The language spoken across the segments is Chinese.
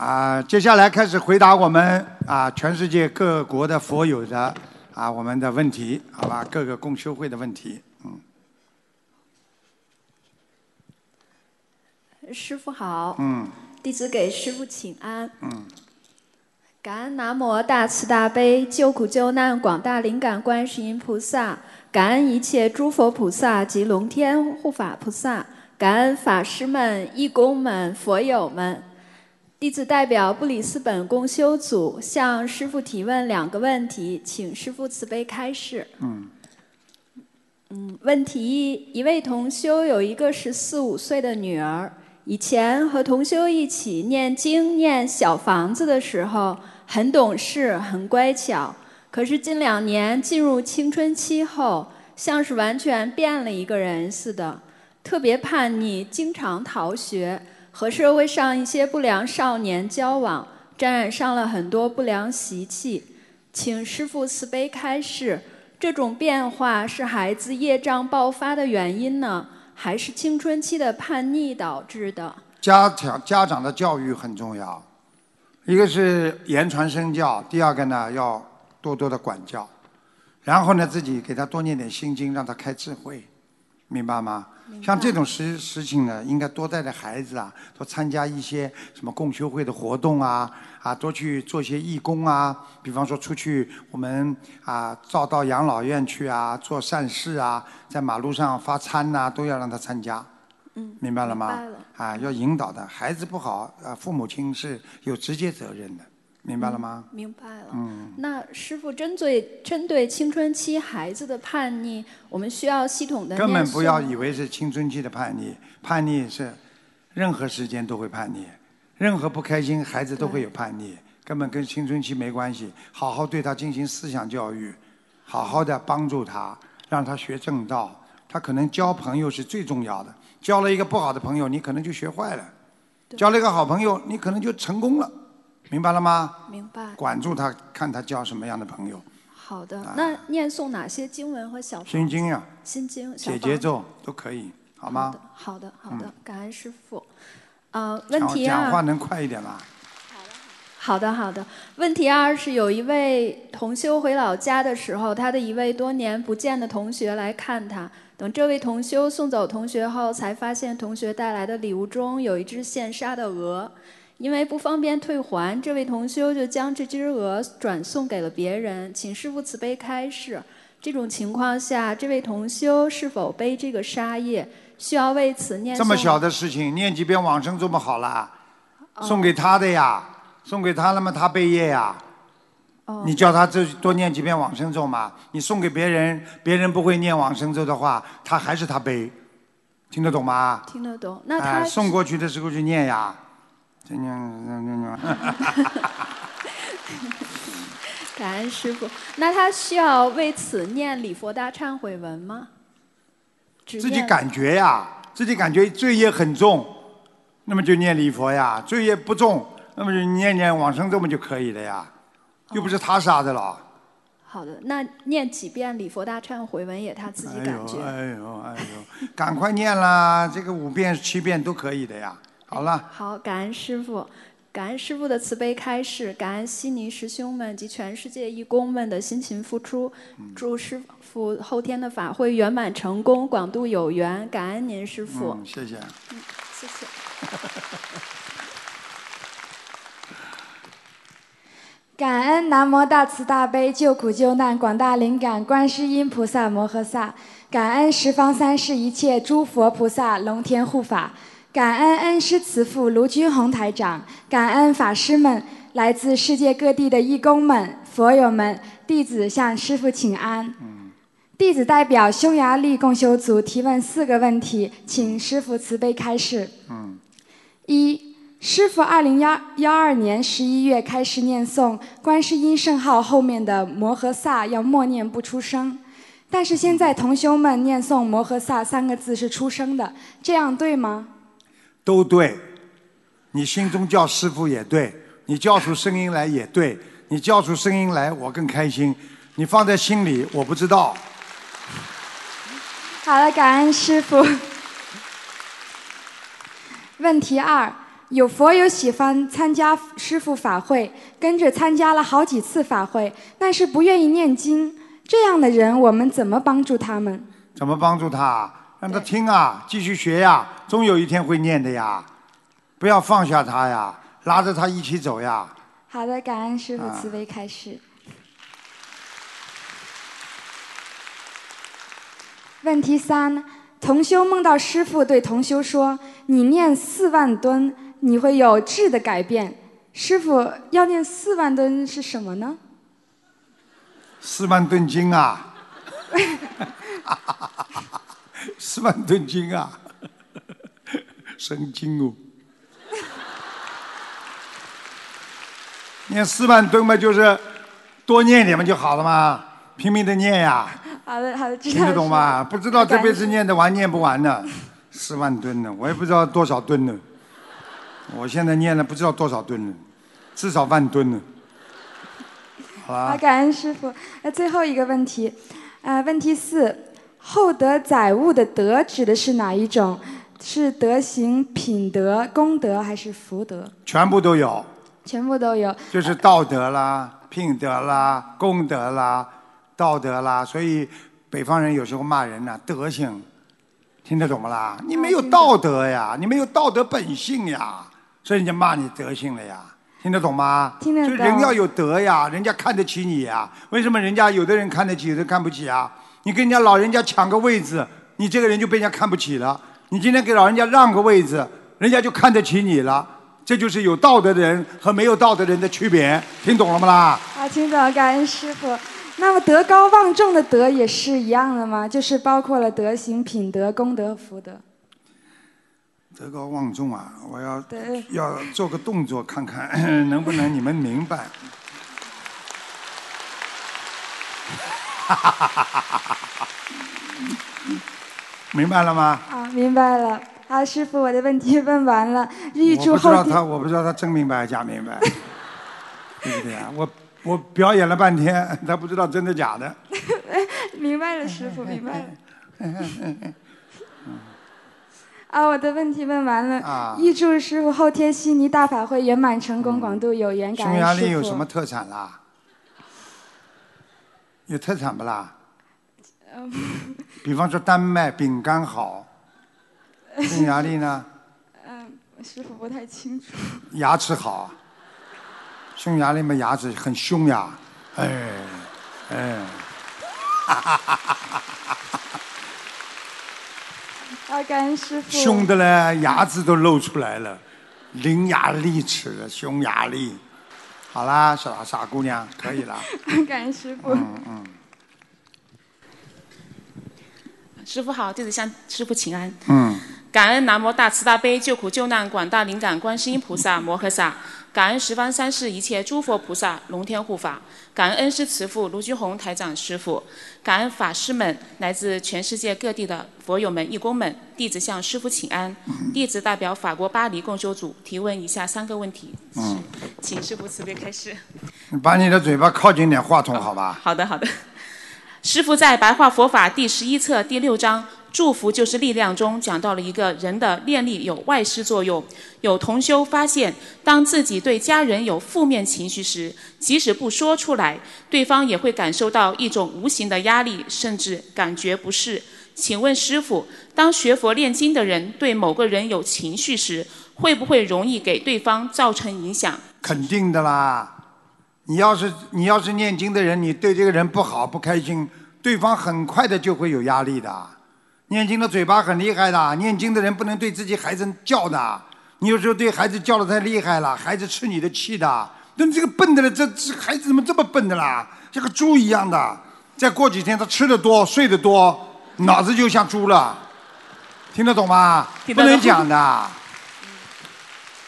啊，接下来开始回答我们啊全世界各国的佛友的啊我们的问题，好吧？各个共修会的问题，嗯。师傅好。嗯。弟子给师傅请安。嗯。感恩南无大慈大悲救苦救难广大灵感观世音菩萨，感恩一切诸佛菩萨及龙天护法菩萨，感恩法师们、义工们、佛友们。弟子代表布里斯本共修组向师傅提问两个问题，请师傅慈悲开示。嗯。嗯，问题一：一位同修有一个十四五岁的女儿，以前和同修一起念经、念小房子的时候，很懂事、很乖巧。可是近两年进入青春期后，像是完全变了一个人似的，特别叛逆，经常逃学。和社会上一些不良少年交往，沾染上了很多不良习气，请师父慈悲开示，这种变化是孩子业障爆发的原因呢，还是青春期的叛逆导致的？家长家长的教育很重要，一个是言传身教，第二个呢要多多的管教，然后呢自己给他多念点心经，让他开智慧，明白吗？像这种事事情呢，应该多带带孩子啊，多参加一些什么共修会的活动啊，啊，多去做些义工啊，比方说出去我们啊，照到养老院去啊，做善事啊，在马路上发餐呐，都要让他参加。嗯，明白了吗？明白了。啊，要引导的，孩子不好，啊，父母亲是有直接责任的，明白了吗？明白了。嗯。那师傅针对针对青春期孩子的叛逆，我们需要系统的根本不要以为是青春期的叛逆，叛逆是任何时间都会叛逆，任何不开心孩子都会有叛逆，根本跟青春期没关系。好好对他进行思想教育，好好的帮助他，让他学正道。他可能交朋友是最重要的，交了一个不好的朋友，你可能就学坏了；交了一个好朋友，你可能就成功了，明白了吗？明白。管住他，看他交什么样的朋友。好的，那念诵哪些经文和小心经呀、心经、小解节奏都可以，好吗？好的，好的，嗯感恩师傅。呃，问题二，讲话能快一点吗？好的，好的。问题二是有一位同修回老家的时候，他的一位多年不见的同学来看他。等这位同修送走同学后，才发现同学带来的礼物中有一只现杀的鹅。因为不方便退还，这位同修就将这只鹅转送给了别人，请师傅慈悲开示。这种情况下，这位同修是否背这个杀业？需要为此念诵这么小的事情，念几遍往生咒不好了？哦送给他的呀，送给他了嘛，他背业呀。哦你叫他这多念几遍往生咒嘛？你送给别人，别人不会念往生咒的话，他还是他背，听得懂吗？听得懂？那他哎，送过去的时候就念呀，就念念念念。感恩师傅。那他需要为此念礼佛大忏悔文吗？自己感觉呀，自己感觉罪业很重，那么就念礼佛呀；罪业不重，那么就念念往生咒嘛就可以了呀，又不是他杀的了。好的，那念几遍礼佛大忏悔文也他自己哎呦感觉。哎呦哎呦，赶快念啦！这个五遍七遍都可以的呀。好了，好，感恩师傅，感恩师傅的慈悲开示，感恩悉尼师兄们及全世界义工们的辛勤付出。嗯祝师傅后天的法会圆满成功，广度有缘。感恩您师傅。嗯，谢谢。谢谢。感恩南无大慈大悲救苦救难广大灵感观世音菩萨摩诃萨，感恩十方三世一切诸佛菩萨龙天护法，感恩恩师慈父卢军宏台长，感恩法师们，来自世界各地的义工们、佛友们，弟子向师父请安。弟子代表匈牙利共修组提问四个问题，请师父慈悲开示。嗯，一，师父二零幺幺二年十一月开始念诵观世音圣号后面的摩诃萨要默念不出声，但是现在同修们念诵摩诃萨三个字是出声的，这样对吗？都对。你心中叫师傅也对，你叫出声音来也对，你叫出声音来我更开心。你放在心里，我不知道。好了，感恩师傅。问题二：有佛友喜欢参加师傅法会，跟着参加了好几次法会，但是不愿意念经。这样的人，我们怎么帮助他们？怎么帮助他？让他听啊，继续学呀，终有一天会念的呀。不要放下他呀，拉着他一起走呀。好的，感恩师傅慈悲开示。问题三：同修梦到师傅对同修说：“你念四万吨，你会有质的改变。”师傅要念四万吨是什么呢？四万吨金啊！四万吨金啊！神经哦！念四万吨嘛，就是多念点嘛就好了嘛，拼命的念呀。好的，好的，听得懂吗？不知道这辈子念得完念不完呢？四万吨呢，我也不知道多少吨呢。我现在念了不知道多少吨呢，至少万吨呢。好好，感恩师傅。那最后一个问题，呃，问题四：厚德载物的德指的是哪一种？是德行、品德、功德还是福德？全部都有。全部都有。就是道德啦、品德啦、功德啦、道德啦。所以北方人有时候骂人呢，德行，听得懂不啦？你没有道德呀，你没有道德本性呀，所以人家骂你德行了呀。听得懂吗？听得懂。就人要有德呀，人家看得起你呀。为什么人家有的人看得起，有的看不起啊？你跟人家老人家抢个位置，你这个人就被人家看不起了。你今天给老人家让个位置，人家就看得起你了。这就是有道德的人和没有道德人的区别，听懂了吗啦？啊，听懂，感恩师傅。那么德高望重的德也是一样的吗？就是包括了德行、品德、功德、福德。德高望重啊！我要要做个动作看看 能不能你们明白。明白了吗？啊，明白了。啊，师傅，我的问题问完了。预祝后天。我不知道他，我不知道他真明白假明白，对不对啊？我我表演了半天，他不知道真的假的。明白了，师傅，明白了。啊，我的问题问完了。啊。预祝师傅后天悉尼大法会圆满成功，广度有缘，感恩匈牙利有什么特产啦？有特产不啦？嗯。比方说，丹麦饼干好。匈牙利呢？嗯，师傅不太清楚。牙齿好，匈牙利嘛牙齿很凶呀，哎，哎，哈哈哈哈哈哈！感恩师傅。凶的嘞，牙齿都露出来了，伶牙俐齿的匈牙利。好啦，傻傻姑娘，可以了。感恩师傅。嗯嗯。师傅好，弟子向师傅请安。嗯。感恩南无大慈大悲救苦救难广大灵感观世音菩萨摩诃萨，感恩十方三世一切诸佛菩萨龙天护法，感恩恩师慈父卢居宏台长师傅，感恩法师们来自全世界各地的佛友们义工们，弟子向师傅请安。弟子代表法国巴黎共修组提问以下三个问题，请师傅慈悲开示。你把你的嘴巴靠近点话筒，好吧？好的，好的。师傅在白话佛法第十一册第六章。祝福就是力量中讲到了一个人的念力有外施作用。有同修发现，当自己对家人有负面情绪时，即使不说出来，对方也会感受到一种无形的压力，甚至感觉不适。请问师傅，当学佛念经的人对某个人有情绪时，会不会容易给对方造成影响？肯定的啦。你要是你要是念经的人，你对这个人不好不开心，对方很快的就会有压力的。念经的嘴巴很厉害的，念经的人不能对自己孩子叫的。你有时候对孩子叫的太厉害了，孩子吃你的气的。那你这个笨的了，这这孩子怎么这么笨的啦？像个猪一样的。再过几天他吃的多，睡得多，脑子就像猪了。听得懂吗？不能讲的。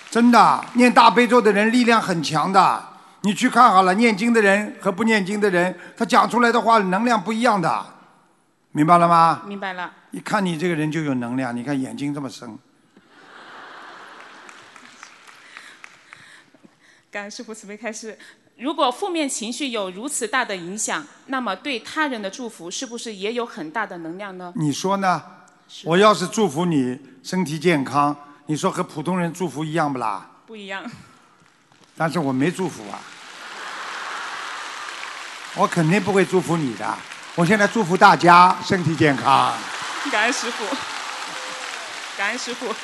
真的，念大悲咒的人力量很强的。你去看好了，念经的人和不念经的人，他讲出来的话能量不一样的。明白了吗？明白了。一看你这个人就有能量，你看眼睛这么深。感恩师傅慈悲开示。如果负面情绪有如此大的影响，那么对他人的祝福是不是也有很大的能量呢？你说呢？我要是祝福你身体健康，你说和普通人祝福一样不啦？不一样。但是我没祝福啊，我肯定不会祝福你的。我现在祝福大家身体健康。感恩师傅，感恩师傅。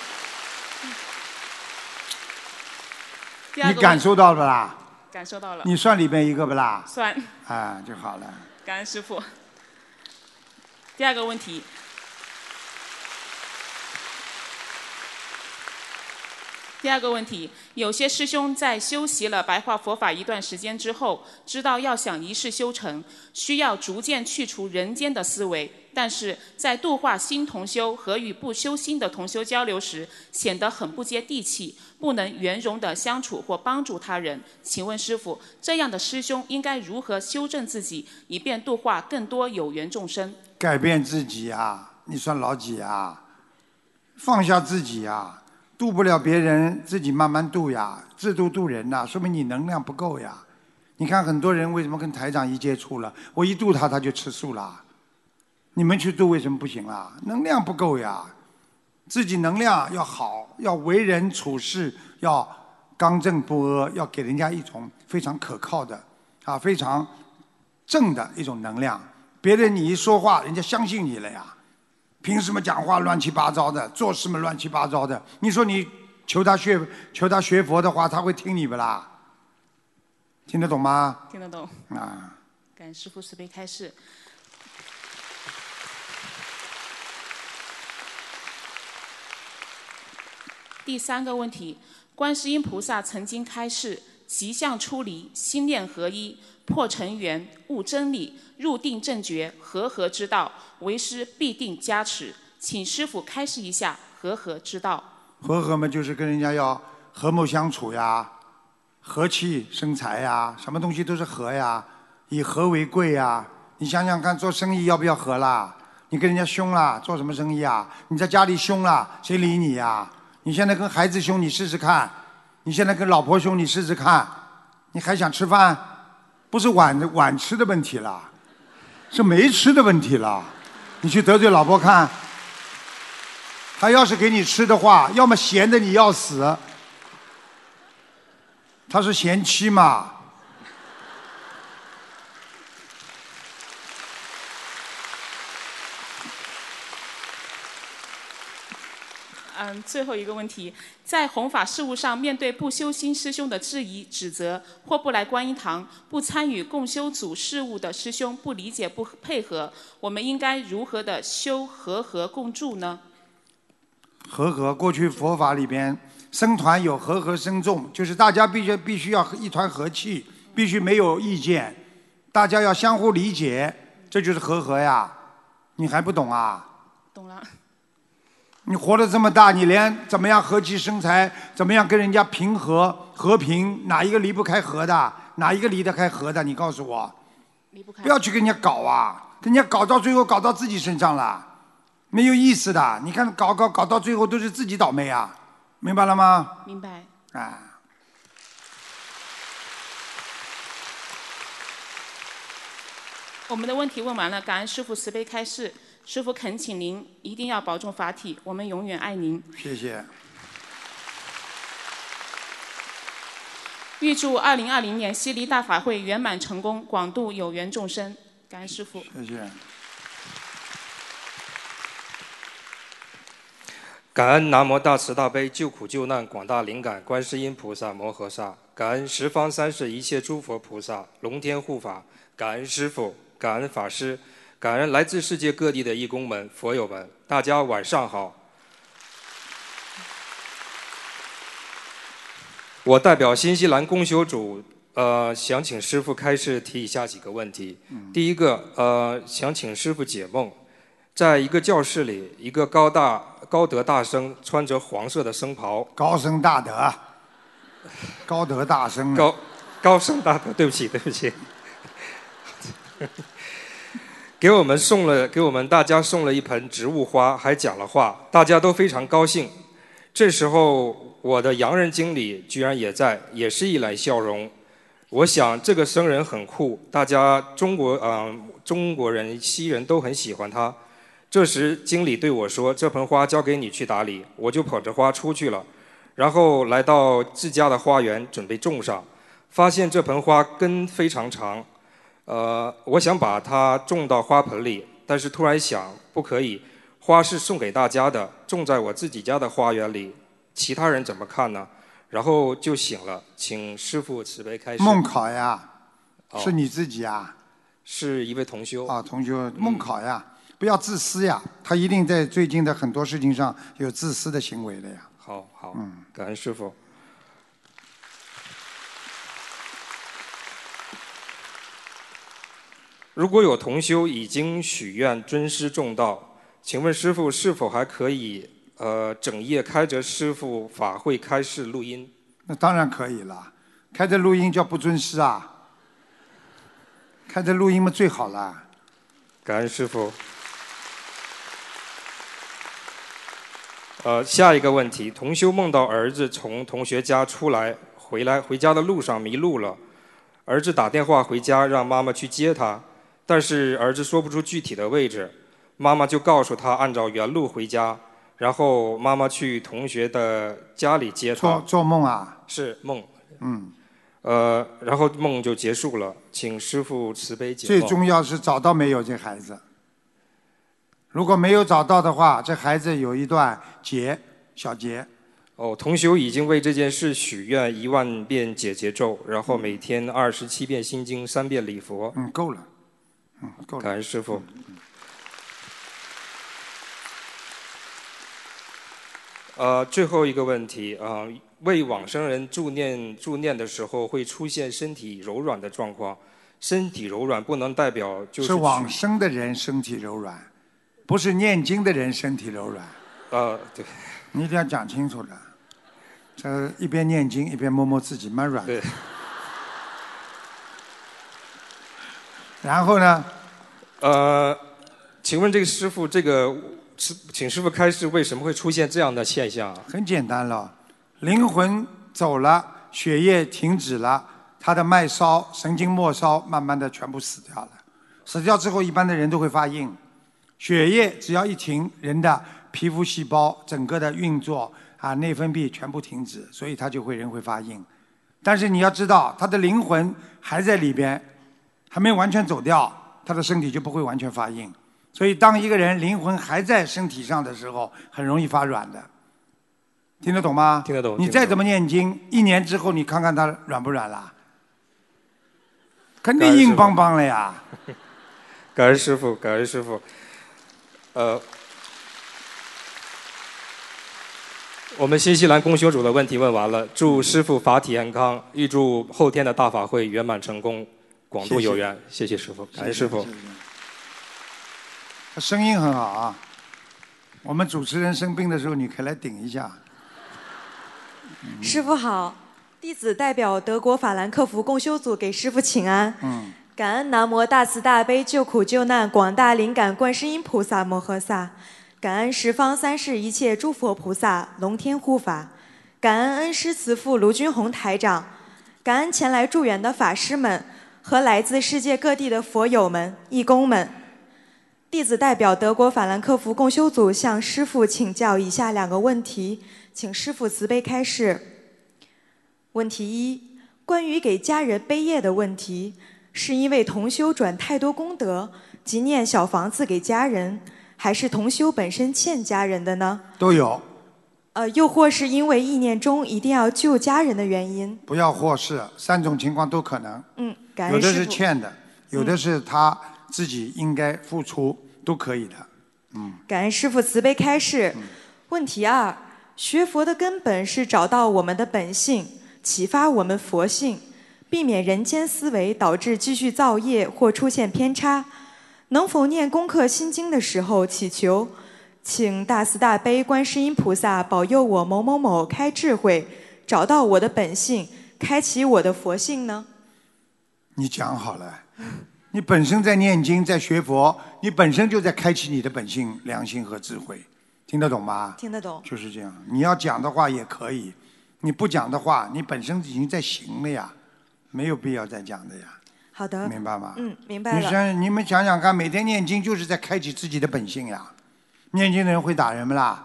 你感受到了啦？感受到了。你算里边一个不啦？算。啊，就好了。感恩师傅。第二个问题。第二个问题，有些师兄在修习了白话佛法一段时间之后，知道要想一世修成，需要逐渐去除人间的思维，但是在度化新同修和与不修心的同修交流时，显得很不接地气，不能圆融的相处或帮助他人。请问师傅，这样的师兄应该如何修正自己，以便度化更多有缘众生？改变自己啊！你算老几啊？放下自己啊！渡不了别人，自己慢慢渡呀。自度渡人呐，说明你能量不够呀。你看很多人为什么跟台长一接触了，我一渡他他就吃素啦。你们去渡为什么不行啦？能量不够呀。自己能量要好，要为人处事要刚正不阿，要给人家一种非常可靠的啊，非常正的一种能量。别人你一说话，人家相信你了呀。凭什么讲话乱七八糟的，做事嘛乱七八糟的？你说你求他学求他学佛的话，他会听你不啦？听得懂吗？听得懂。啊。感师父慈悲开示。第三个问题，观世音菩萨曾经开示：吉相出离，心念合一，破尘缘，悟真理。入定正觉，和合之道，为师必定加持。请师傅开示一下和合之道。和合嘛，就是跟人家要和睦相处呀，和气生财呀，什么东西都是和呀，以和为贵呀。你想想看，做生意要不要和啦？你跟人家凶了，做什么生意啊？你在家里凶了，谁理你呀？你现在跟孩子凶，你试试看；你现在跟老婆凶，你试试看。你还想吃饭？不是碗碗吃的问题了。是没吃的问题了，你去得罪老婆看，他要是给你吃的话，要么闲的你要死，他是贤妻嘛。最后一个问题，在弘法事务上，面对不修心师兄的质疑、指责，或不来观音堂、不参与共修组事务的师兄不理解、不配合，我们应该如何的修和合共住呢？和合，过去佛法里边，僧团有和合僧众，就是大家必须必须要一团和气，必须没有意见，大家要相互理解，这就是和合呀。你还不懂啊？你活了这么大，你连怎么样和气生财，怎么样跟人家平和和平，哪一个离不开和的？哪一个离得开和的？你告诉我。离不开。不要去跟人家搞啊，跟人家搞到最后搞到自己身上了，没有意思的。你看搞搞搞到最后都是自己倒霉啊，明白了吗？明白。啊。我们的问题问完了，感恩师傅慈悲开示。师傅恳请您一定要保重法体，我们永远爱您。谢谢。预祝二零二零年西离大法会圆满成功，广度有缘众生。感恩师傅。谢谢。感恩南无大慈大悲救苦救难广大灵感观世音菩萨摩诃萨，感恩十方三世一切诸佛菩萨龙天护法，感恩师傅，感恩法师。感恩来自世界各地的义工们、佛友们，大家晚上好。我代表新西兰公修组，呃，想请师傅开示提以下几个问题。第一个，呃，想请师傅解梦，在一个教室里，一个高大高德大生穿着黄色的僧袍。高僧大德，高德大生。高高僧大德，对不起，对不起。给我们送了，给我们大家送了一盆植物花，还讲了话，大家都非常高兴。这时候，我的洋人经理居然也在，也是一脸笑容。我想这个僧人很酷，大家中国啊中国人、西人都很喜欢他。这时经理对我说：“这盆花交给你去打理。”我就捧着花出去了，然后来到自家的花园准备种上，发现这盆花根非常长，呃，我想把它种到花盆里，但是突然想不可以，花是送给大家的，种在我自己家的花园里，其他人怎么看呢？然后就醒了，请师傅慈悲开示。梦考呀，哦是你自己呀。是一位同修啊，同修梦考呀，不要自私呀，他一定在最近的很多事情上有自私的行为的呀。好好，嗯，感恩师傅。如果有同修已经许愿尊师重道，请问师傅是否还可以呃整夜开着师傅法会开示录音？那当然可以了，开着录音叫不尊师啊，开着录音嘛最好了。感恩师傅。呃，下一个问题，同修梦到儿子从同学家出来，回来回家的路上迷路了，儿子打电话回家让妈妈去接他，但是儿子说不出具体的位置，妈妈就告诉他按照原路回家，然后妈妈去同学的家里接他做。做梦啊？是梦。嗯，呃，然后梦就结束了，请师傅慈悲解梦。最重要是找到没有这孩子。如果没有找到的话，这孩子有一段劫，小劫。哦，同修已经为这件事许愿一万遍解结咒，然后每天二十七遍心经，三遍礼佛。嗯，够了。嗯，够了。感恩师傅。呃，最后一个问题啊、为往生人助念助念的时候会出现身体柔软的状况，身体柔软不能代表就是是往生的人身体柔软，不是念经的人身体柔软。呃，对，你一定要讲清楚的。这一边念经一边摸摸自己，蛮软。对。然后呢？呃，请问这个师傅，这个师请师傅开示，为什么会出现这样的现象啊？很简单了，灵魂走了，血液停止了，他的脉烧、神经末梢慢慢的全部死掉了。死掉之后，一般的人都会发硬。血液只要一停，人的皮肤细胞整个的运作啊，内分泌全部停止，所以他就会人会发硬。但是你要知道，他的灵魂还在里边，还没完全走掉，他的身体就不会完全发硬。所以，当一个人灵魂还在身体上的时候，很容易发软的。听得懂吗？听得懂。你再怎么念经，一年之后你看看他软不软啦？肯定硬邦邦了呀。感恩师傅，感恩师傅。呃，我们新西兰公修主的问题问完了，祝师傅法体安康，预祝后天的大法会圆满成功，广度有缘。谢谢师傅，感谢师傅。他声音很好啊。我们主持人生病的时候，你可以来顶一下。师傅好，弟子代表德国法兰克福共修组给师傅请安。嗯。感恩南无大慈大悲救苦救难广大灵感观世音菩萨摩诃萨，感恩十方三世一切诸佛菩萨龙天护法，感恩恩师慈父卢军宏台长，感恩前来助缘的法师们和来自世界各地的佛友们、义工们。弟子代表德国法兰克福共修组向师父请教以下两个问题，请师父慈悲开示。问题一：关于给家人背业的问题，是因为同修转太多功德即念小房子给家人，还是同修本身欠家人的呢？都有，呃，又或是因为意念中一定要救家人的原因？不要或是，三种情况都可能。嗯，感有的。是欠的，有的是他自己应该付出，都可以的。嗯。感恩师傅慈悲开示。问题二：学佛的根本是找到我们的本性，启发我们佛性，避免人间思维导致继续造业或出现偏差。能否念功课心经的时候祈求，请大慈大悲观世音菩萨保佑我某某某开智慧，找到我的本性，开启我的佛性呢？你讲好了，你本身在念经，在学佛，你本身就在开启你的本性、良心和智慧，听得懂吗？听得懂。就是这样。你要讲的话也可以，你不讲的话，你本身已经在行了呀，没有必要再讲的呀。好的。明白吗？嗯，明白了。你想，你们想想看，每天念经就是在开启自己的本性呀。念经的人会打人不啦？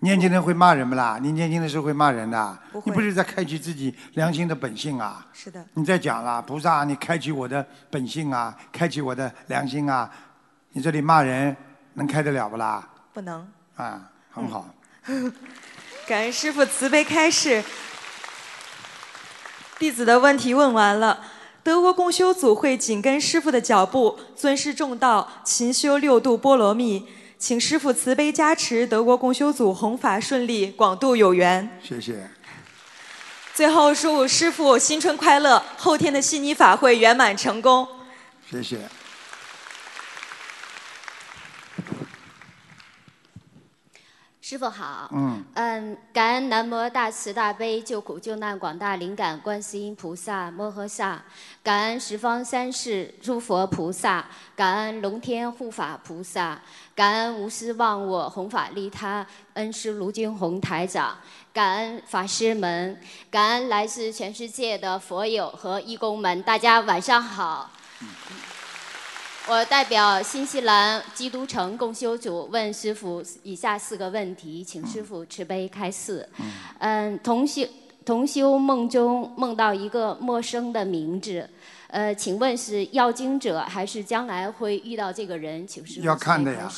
念经的人会骂人不啦？你年轻的时候会骂人的不，你不是在开启自己良心的本性啊？是的，你在讲啦，菩萨，你开启我的本性啊，开启我的良心啊，你这里骂人能开得了不啦？不能。啊，很好。感恩师傅慈悲开示，弟子的问题问完了。德国共修组会紧跟师傅的脚步，尊师重道，勤修六度波罗蜜，请师傅慈悲加持德国共修组弘法顺利，广度有缘。谢谢。最后祝师傅新春快乐，后天的悉尼法会圆满成功。谢谢。师傅好，嗯嗯，感恩南无大慈大悲救苦救难广大灵感观世音菩萨摩诃萨，感恩十方三世诸佛菩萨，感恩龙天护法菩萨，感恩无私忘我弘法利他恩师卢军宏台长，感恩法师们，感恩来自全世界的佛友和义工们，大家晚上好。我代表新西兰基督城共修组问师傅以下四个问题，请师傅慈悲开示。嗯，同修同修梦中梦到一个陌生的名字，呃，请问是要经者还是将来会遇到这个人？请师傅要看的呀。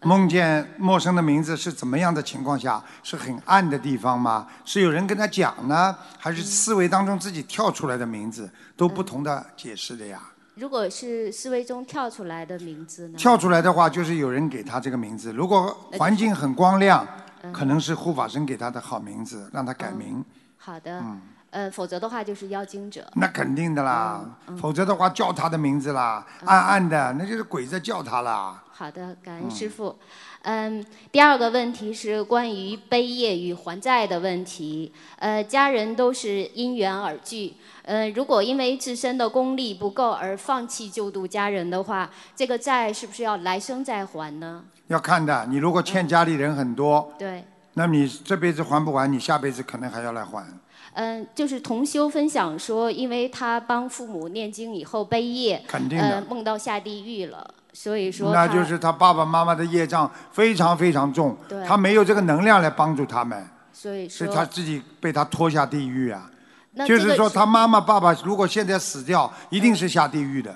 梦见陌生的名字是怎么样的情况下？是很暗的地方吗？是有人跟他讲呢，还是思维当中自己跳出来的名字？都不同的解释的呀。如果是思维中跳出来的名字呢？跳出来的话，就是有人给他这个名字。如果环境很光亮，可能是护法神给他的好名字，让他改名。好的，嗯呃，否则的话就是妖精者。那肯定的啦，否则的话叫他的名字啦，暗暗的，那就是鬼在叫他啦。好的，感恩师傅。嗯，第二个问题是关于悲业与还债的问题。呃，家人都是因缘而聚。呃，如果因为自身的功力不够而放弃救度家人的话，这个债是不是要来生再还呢？要看的，你如果欠家里人很多，对，那你这辈子还不完，你下辈子可能还要来还。嗯，就是同修分享说，因为他帮父母念经以后背业，肯定的呃，梦到下地狱了，所以说那就是他爸爸妈妈的业障非常非常重，他没有这个能量来帮助他们，所以说是他自己被他拖下地狱啊。那这个就是说，他妈妈、爸爸如果现在死掉，一定是下地狱的，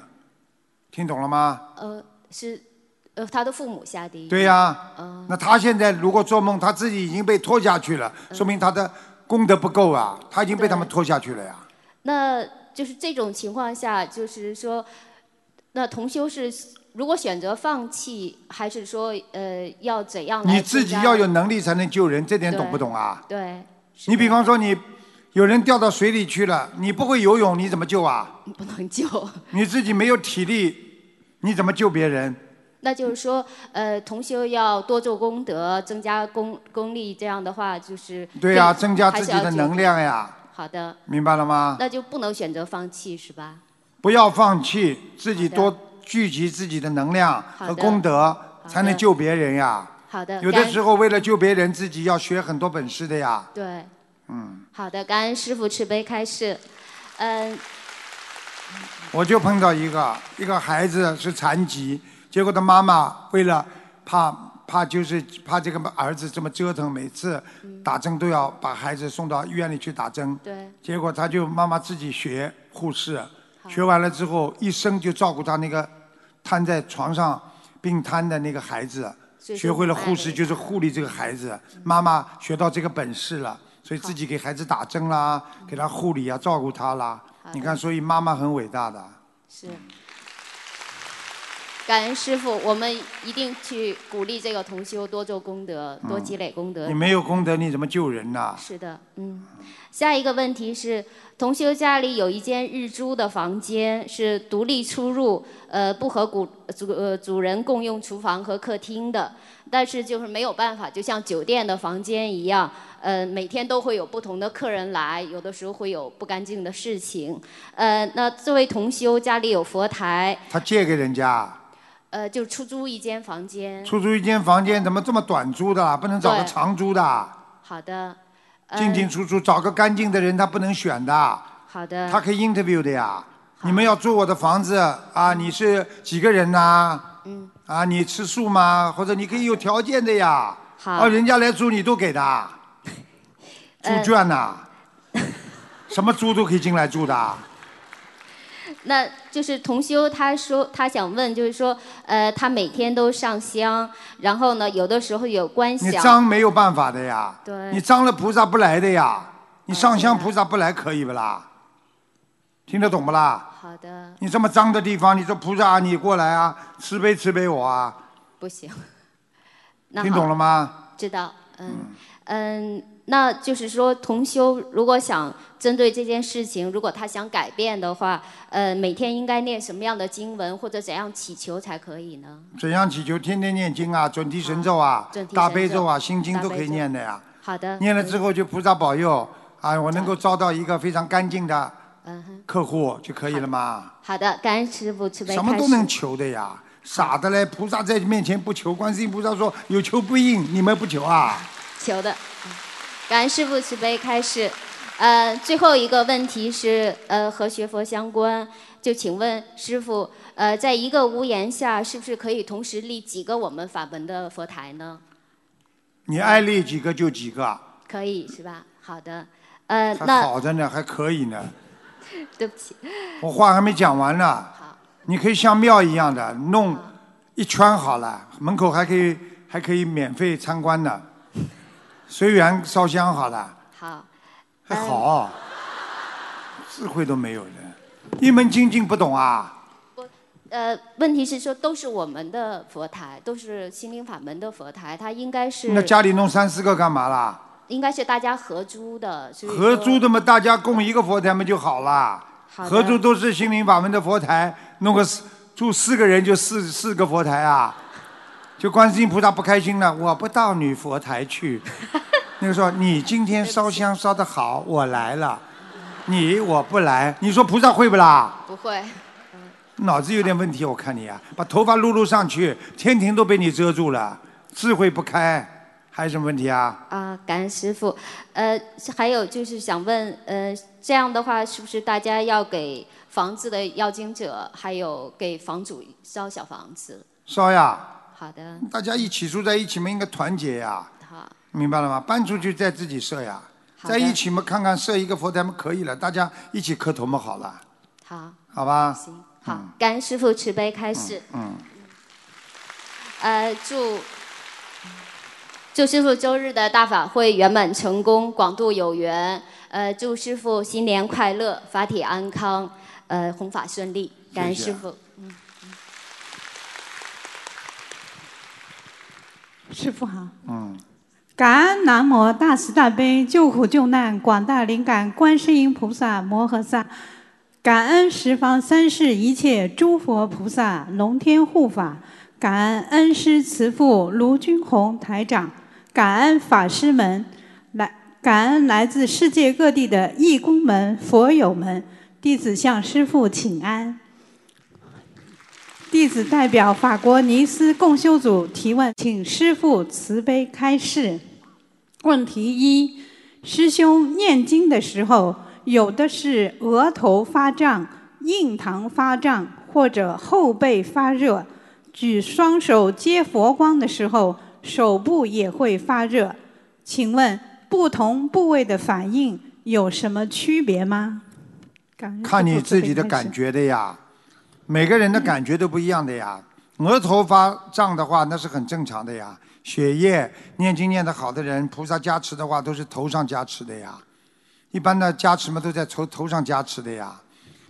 听懂了吗？呃是呃他的父母下地狱。对呀、嗯那他现在如果做梦，他自己已经被拖下去了，说明他的功德不够啊，他已经被他们拖下去了呀。那就是这种情况下，就是说，那同修是如果选择放弃，还是说呃要怎样来你自己增加要有能力才能救人，这点懂不懂啊？对，你比方说你有人掉到水里去了，你不会游泳，你怎么救啊？不能救。你自己没有体力，你怎么救别人？那就是说，呃，同修要多做功德，增加功功力，这样的话就是对呀、更增加自己的能量呀，好的，明白了吗？那就不能选择放弃，是吧？不要放弃，自己多聚集自己的能量和功德，才能救别人呀。好的，有的时候为了救别人，自己要学很多本事的呀。对，嗯，好的，感恩师傅慈悲开示。嗯，我就碰到一个一个孩子是残疾，结果他妈妈为了怕怕就是怕这个儿子这么折腾，每次打针都要把孩子送到医院里去打针。对，结果他就妈妈自己学护士，学完了之后一生就照顾他那个瘫在床上病瘫的那个孩子，学会了护士就是护理这个孩子。妈妈学到这个本事了，所以自己给孩子打针啦，给他护理啊，照顾他啦好。你看，所以妈妈很伟大的。是。感恩师傅，我们一定去鼓励这个同修多做功德，多积累功德。你没有功德，你怎么救人呐？是的，嗯。下一个问题是，同修家里有一间日租的房间，是独立出入，呃，不和主主呃主人共用厨房和客厅的。但是就是没有办法，就像酒店的房间一样，呃，每天都会有不同的客人来，有的时候会有不干净的事情。呃，那这位同修家里有佛台，他借给人家，呃，就出租一间房间。出租一间房间，怎么这么短租的啦？不能找个对长租的，好的。呃进进出出，找个干净的人，他不能选的。好的。他可以 interview 的呀。你们要租我的房子啊？你是几个人呐、嗯，啊，你吃素吗？或者你可以有条件的呀。好啊，人家来租你都给的，猪呃圈呐、什么猪都可以进来住的。那就是同修，他说他想问，就是说，呃，他每天都上香，然后呢，有的时候有观你，脏没有办法的呀。对你脏了菩萨不来的呀。你上香菩萨不来可以不啦？听得懂不啦？好的，你这么脏的地方，你说菩萨你过来啊，慈悲慈悲我啊，不行。那听懂了吗？知道，嗯嗯，那就是说，同修如果想针对这件事情，如果他想改变的话，呃，每天应该念什么样的经文，或者怎样祈求才可以呢？怎样祈求？天天念经啊，准提神咒啊大悲咒啊，心经都可以念的呀。好的，念了之后就菩萨保佑啊，我能够招到一个非常干净的嗯，客户就可以了嘛。好的，感恩师傅慈悲什么。都能求的呀，傻的嘞！菩萨在面前不求，观世音菩萨说有求不应，你们不求啊？求的。嗯感恩师父慈悲开示。呃，最后一个问题是，呃，和学佛相关，就请问师傅，呃，在一个屋檐下，是不是可以同时立几个我们法门的佛台呢？你爱立几个就几个，可以是吧？好的。呃，还那好着呢，还可以呢。对不起，我话还没讲完呢。你可以像庙一样的弄一圈好了，门口还可以还可以免费参观的，随缘烧香好了，好，还好，智慧都没有的，一门精进不懂啊？呃，问题是说都是我们的佛台，都是心灵法门的佛台，它应该是那家里弄三四个干嘛啦？应该是大家合租的，所以说合租的嘛，大家供一个佛台嘛就好了。好的合租都是心灵法门的佛台，弄个四住四个人就四四个佛台啊。就观世音菩萨不开心了，我不到女佛台去。那个说你今天烧香烧得好，我来了，你我不来，你说菩萨会不啦？不会。脑子有点问题，我看你啊，把头发撸撸上去，天庭都被你遮住了，智慧不开，还有什么问题啊？啊，感恩师傅。呃，还有就是想问，呃，这样的话，是不是大家要给房子的要经者，还有给房主烧小房子？烧呀，好的，大家一起住在一起嘛，应该团结呀。好，明白了吗？搬出去再自己设呀，好在一起嘛，看看设一个佛台嘛，可以了，大家一起磕头嘛，好了，好，好吧？行，好，感恩师傅慈悲开示。嗯，呃，祝祝师傅周日的大法会圆满成功，广度有缘。呃，祝师傅新年快乐，法体安康，呃，弘法顺利。感恩谢谢师傅。好，嗯，感恩南无大慈大悲救苦救难广大灵感观世音菩萨摩诃萨，感恩十方三世一切诸佛菩萨龙天护法，感恩恩师慈父卢军宏台长，感恩法师们，来感恩来自世界各地的义工们、佛友们，弟子向师父请安。弟子代表法国尼斯共修组提问，请师父慈悲开示。问题一：师兄念经的时候，有的是额头发胀、印堂发胀，或者后背发热；举双手接佛光的时候，手部也会发热。请问不同部位的反应有什么区别吗？看你自己的感觉的呀，每个人的感觉都不一样的呀。额头发胀的话，那是很正常的呀。血液念经念得好的人，菩萨加持的话，都是头上加持的呀。一般的加持嘛，都在头头上加持的呀。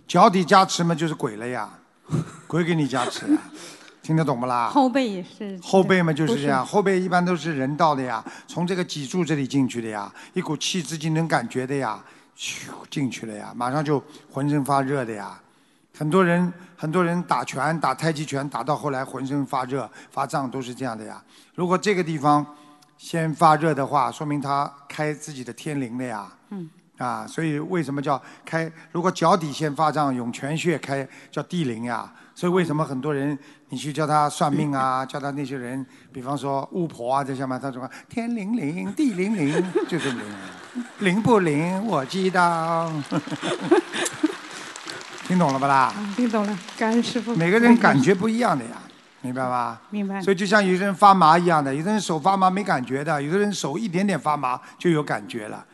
脚底加持嘛，就是鬼了呀，鬼给你加持呀，听得懂不啦？后背也是。后背嘛就是这样，后背一般都是人道的呀，从这个脊柱这里进去的呀，一股气自己能感觉的呀，咻进去了呀，马上就浑身发热的呀。很多人很多人打拳打太极拳打到后来浑身发热发胀都是这样的呀。如果这个地方先发热的话，说明他开自己的天灵了呀。嗯。啊，所以为什么叫开？如果脚底先发胀，涌泉穴开叫地灵呀。所以为什么很多人你去叫他算命啊，叫他那些人，比方说巫婆啊这些嘛，他说天灵灵，地灵灵，就是灵，灵不灵我知道。听懂了吧啦？嗯听懂了，感恩师傅。每个人感觉不一样的呀。明白吧？明白所以就像有些人发麻一样的，有的人手发麻没感觉的，有的人手一点点发麻就有感觉了。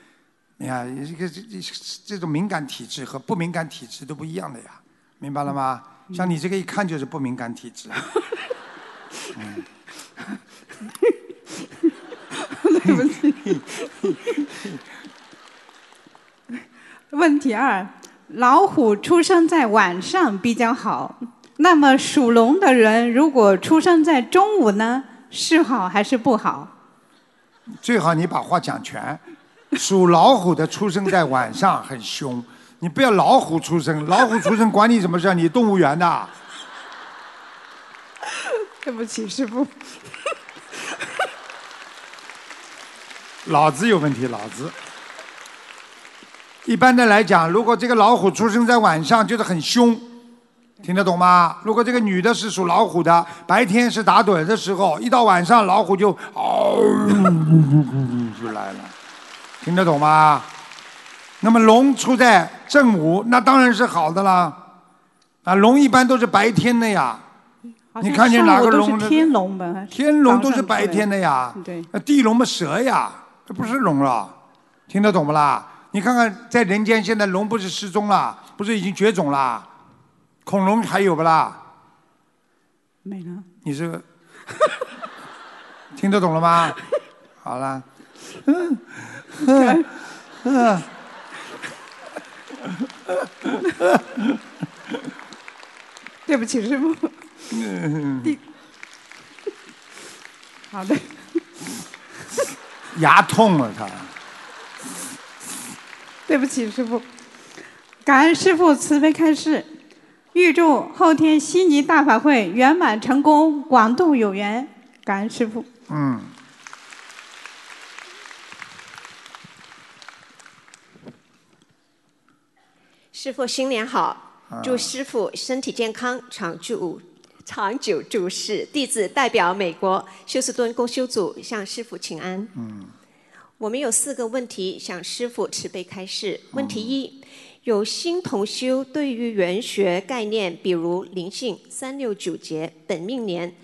你看，这个这这这种敏感体质和不敏感体质都不一样的呀，明白了吗？像你这个一看就是不敏感体质。嗯，对不起。问题二：老虎出生在晚上比较好，那么属龙的人如果出生在中午呢，是好还是不好？最好你把话讲全。属老虎的出生在晚上很凶，你不要老虎出生，老虎出生管你什么事？你动物园的。对不起，师傅。脑子有问题，脑子。一般的来讲，如果这个老虎出生在晚上，就是很凶，听得懂吗？如果这个女的是属老虎的，白天是打盹的时候，一到晚上老虎就嗷就来了。听得懂吗？那么龙出在正午，那当然是好的啦。啊，龙一般都是白天的呀。你看见哪个龙？天龙吧？天龙都是白天的呀。对。那地龙嘛蛇呀，这不是龙了。听得懂不啦？你看看在人间，现在龙不是失踪了，不是已经绝种了？恐龙还有不啦？没了。你这个 听得懂了吗？好了。嗯嗯，对不起，师傅。好的。牙痛了，他。对不起，师傅。感恩师傅慈悲开示，预祝后天悉尼大法会圆满成功，广度有缘。感恩师傅。嗯。师傅新年好，祝师傅身体健康，长住长久住世。弟子代表美国休斯敦公修组向师傅请安。嗯，我们有四个问题向师傅慈悲开示。问题一：有新同修对于玄学概念，比如灵性、三六九节、本命年、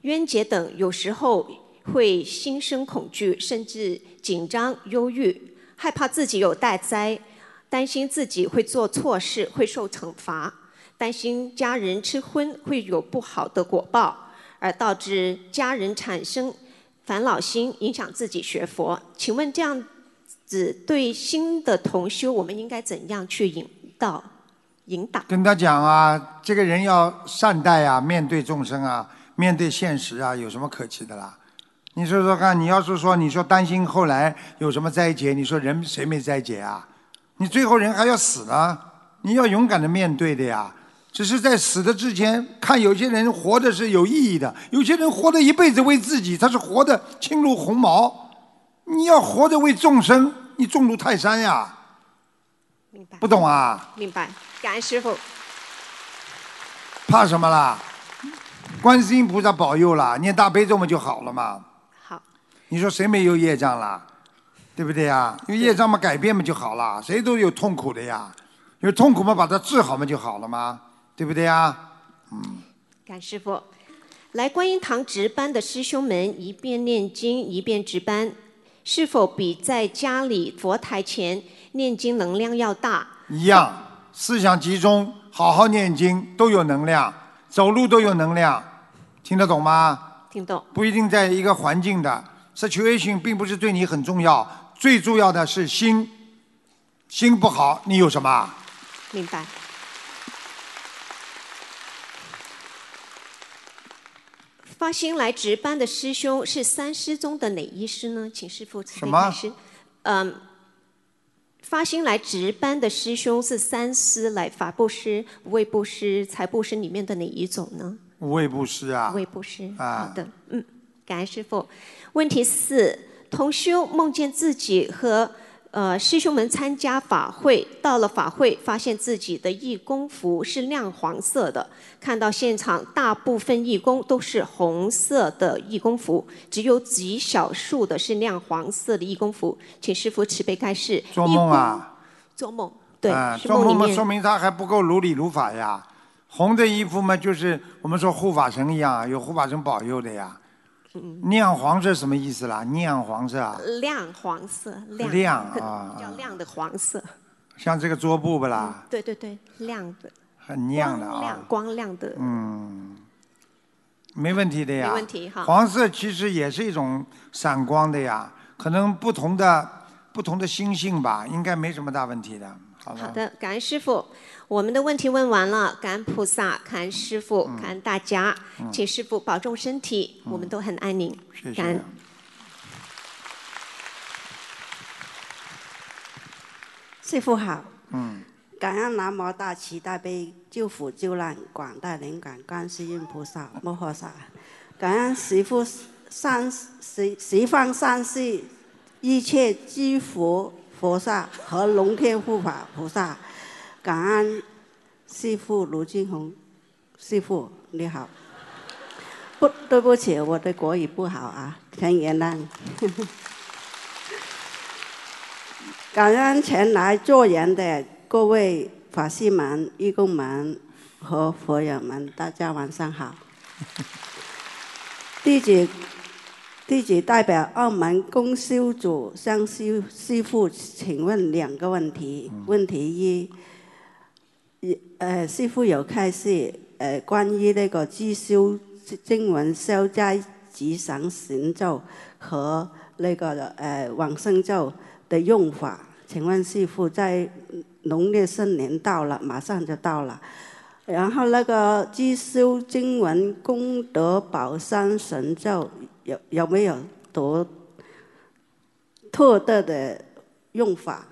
冤结等，有时候会心生恐惧，甚至紧张、忧郁，害怕自己有大灾。担心自己会做错事会受惩罚，担心家人吃荤会有不好的果报，而导致家人产生烦恼心，影响自己学佛。请问这样子对新的同修，我们应该怎样去引导、引导？跟他讲啊，这个人要善待啊，面对众生啊，面对现实啊，有什么可气的啦？你说说看，你要是说你说担心后来有什么灾劫，你说人谁没灾劫啊？你最后人还要死呢，你要勇敢的面对的呀。只是在死的之前，看有些人活的是有意义的，有些人活的一辈子为自己，他是活的轻如鸿毛。你要活着为众生，你重如泰山呀。明白。不懂啊？明白。感恩师傅。怕什么啦？观世音菩萨保佑啦，念大悲咒嘛就好了嘛。好。你说谁没有业障啦？对不对呀？因为业障嘛，改变嘛就好了。谁都有痛苦的呀，有痛苦嘛，把它治好嘛就好了嘛，对不对啊？嗯。感师傅，来观音堂值班的师兄们，一边念经一边值班，是否比在家里佛台前念经能量要大？一样，思想集中，好好念经都有能量，走路都有能量，听得懂吗？听懂。不一定在一个环境的 situation，并不是对你很重要。最重要的是心，心不好，你有什么？明白。发心来值班的师兄是三师中的哪一师呢？请师傅慈悲开示。嗯，发心来值班的师兄是三师来法布施、无畏布施、财布施里面的哪一种呢？无畏布施啊。无畏布施。啊。好的，嗯，感恩师傅。问题四。同修梦见自己和呃师兄们参加法会，到了法会发现自己的义工服是亮黄色的，看到现场大部分义工都是红色的义工服，只有极少数的是亮黄色的义工服，请师傅慈悲开示。做梦啊？做梦，对，做梦嘛，说明他还不够如理如法呀。红的衣服嘛，就是我们说护法神一样啊，有护法神保佑的呀。嗯，亮黄色什么意思啦？亮黄色啊，亮黄色，亮亮啊比较亮的黄色。像这个桌布不啦？对对对，亮的，很亮的啊光亮。光亮的。嗯，没问题的呀。没问题哈黄色其实也是一种闪光的呀，可能不同的不同的星星吧，应该没什么大问题的。好了。好的，感恩师傅，我们的问题问完了，感恩菩萨，感恩师傅，感恩大家，嗯。请师傅保重身体，我们都很爱您，谢谢。感恩。师傅好，嗯，感恩南无大慈大悲救苦救难广大灵感观世音菩萨摩诃萨，感恩十父三十十方三世一切诸佛菩萨和龙天护法菩萨，感恩师父卢俊宏，师父你好。不，对不起，我的国语不好啊，请原谅。感恩前来做人的各位法师们、义工们和佛友们，大家晚上好。弟子弟子代表澳门公修组向师师傅请问两个问题。问题一，呃，师傅有开示呃关于那个自修经文消灾吉祥神咒和那个呃往生咒的用法，请问师傅在农历新年到了，马上就到了。然后那个自修经文功德宝山神咒有有没有多特特的用法？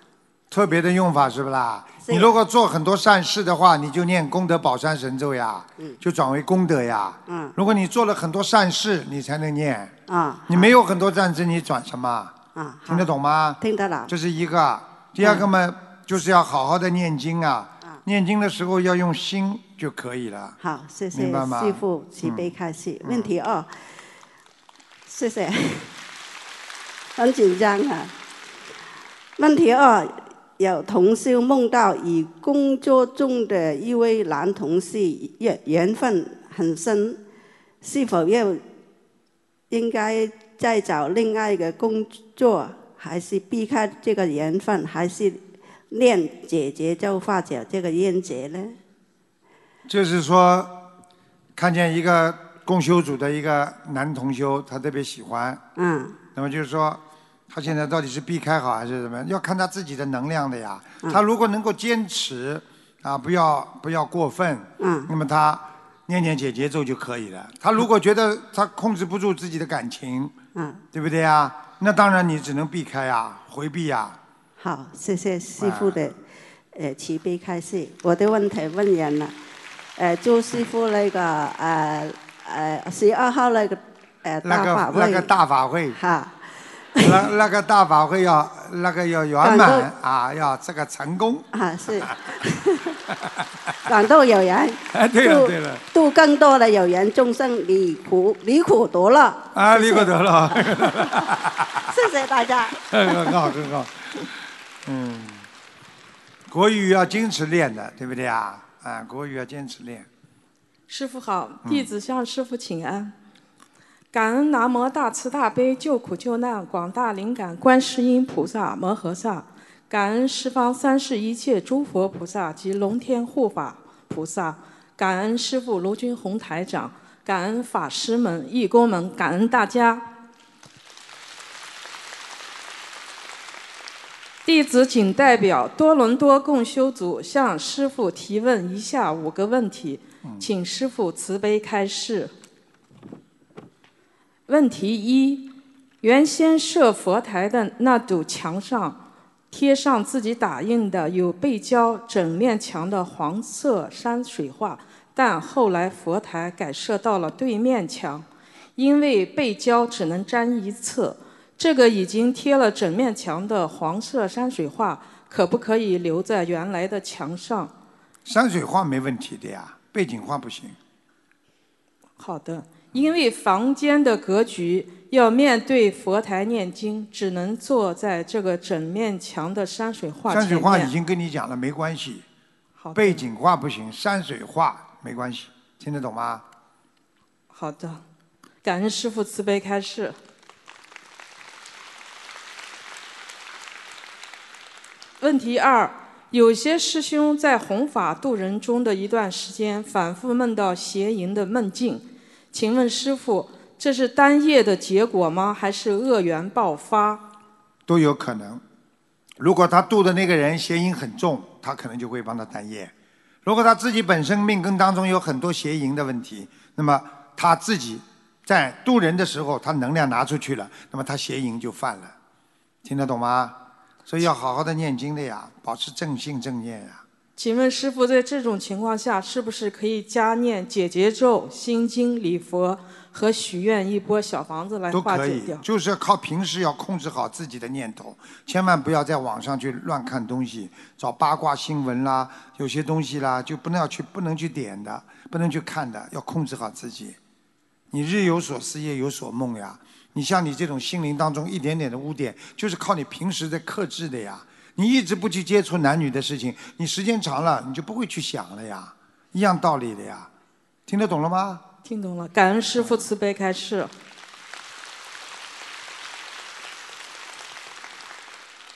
特别的用法是不啦？你如果做很多善事的话，你就念功德宝山神咒呀，嗯就转为功德呀。嗯如果你做了很多善事，你才能念。啊你没有很多善事，你转什么？啊，听得懂吗？听得了。这是一个。第二个嘛，就是要好好的念经啊。念经的时候要用心就可以了。好，谢谢明白吗师傅慈悲开示。嗯问题二，谢谢，很紧张啊。问题二，有同修梦到与工作中的一位男同事缘缘分很深，是否要应该再找另外一个工作，还是避开这个缘分，还是念姐姐就化解这个冤结呢？就是说，看见一个共修组的一个男同修，他特别喜欢。嗯。那么就是说，他现在到底是避开好还是怎么样？要看他自己的能量的呀。嗯他如果能够坚持啊，不要不要过分。嗯。那么他念念姐姐咒就可以了。他如果觉得他控制不住自己的感情，嗯。对不对呀？那当然你只能避开呀，回避呀。好，谢谢师傅的呃慈悲开示。我的问题问人了，呃，祝师傅那个呃呃十二号那个呃那大法会，个那个大法会，哈，那 那个大法会要那个要圆满啊，要这个成功。啊是，广度有缘，哎，对了对了，度更多的有缘众生离苦离苦得乐。啊，离苦得乐，谢谢大家。很好很好。嗯，国语要坚持练的，对不对啊？啊，国语要坚持练。师傅好，弟子向师傅请安。感恩南无大慈大悲救苦救难广大灵感观世音菩萨摩诃萨，感恩十方三世一切诸佛菩萨及龙天护法菩萨，感恩师父卢军宏台长，感恩法师们、义工们，感恩大家。弟子仅代表多伦多共修组向师父提问以下五个问题，请师父慈悲开示。问题一：原先设佛台的那堵墙上贴上自己打印的有背胶整面墙的黄色山水画，但后来佛台改设到了对面墙，因为背胶只能粘一侧。这个已经贴了整面墙的黄色山水画，可不可以留在原来的墙上？山水画没问题的呀，背景画不行。好的，因为房间的格局要面对佛台念经，只能坐在这个整面墙的山水画。山水画已经跟你讲了，没关系。好背景画不行，山水画没关系，听得懂吗？好的，感恩师父慈悲开示。问题二：有些师兄在弘法度人中的一段时间，反复梦到邪淫的梦境，请问师傅，这是单业的结果吗？还是恶缘爆发？都有可能。如果他渡的那个人邪淫很重，他可能就会帮他单业；如果他自己本身命根当中有很多邪淫的问题，那么他自己在渡人的时候，他能量拿出去了，那么他邪淫就犯了。听得懂吗？所以要好好的念经的呀，保持正信正念呀。请问师傅，在这种情况下，是不是可以加念解结咒、心经、礼佛和许愿一波小房子来都可以化解掉？，就是要靠平时要控制好自己的念头，千万不要在网上去乱看东西，找八卦新闻啦，有些东西啦就不能要去不能去点的，不能去看的，要控制好自己。你日有所思，夜有所梦呀。你像你这种心灵当中一点点的污点，就是靠你平时在克制的呀。你一直不去接触男女的事情，你时间长了，你就不会去想了呀，一样道理的呀。听得懂了吗？听懂了，感恩师父慈悲开示。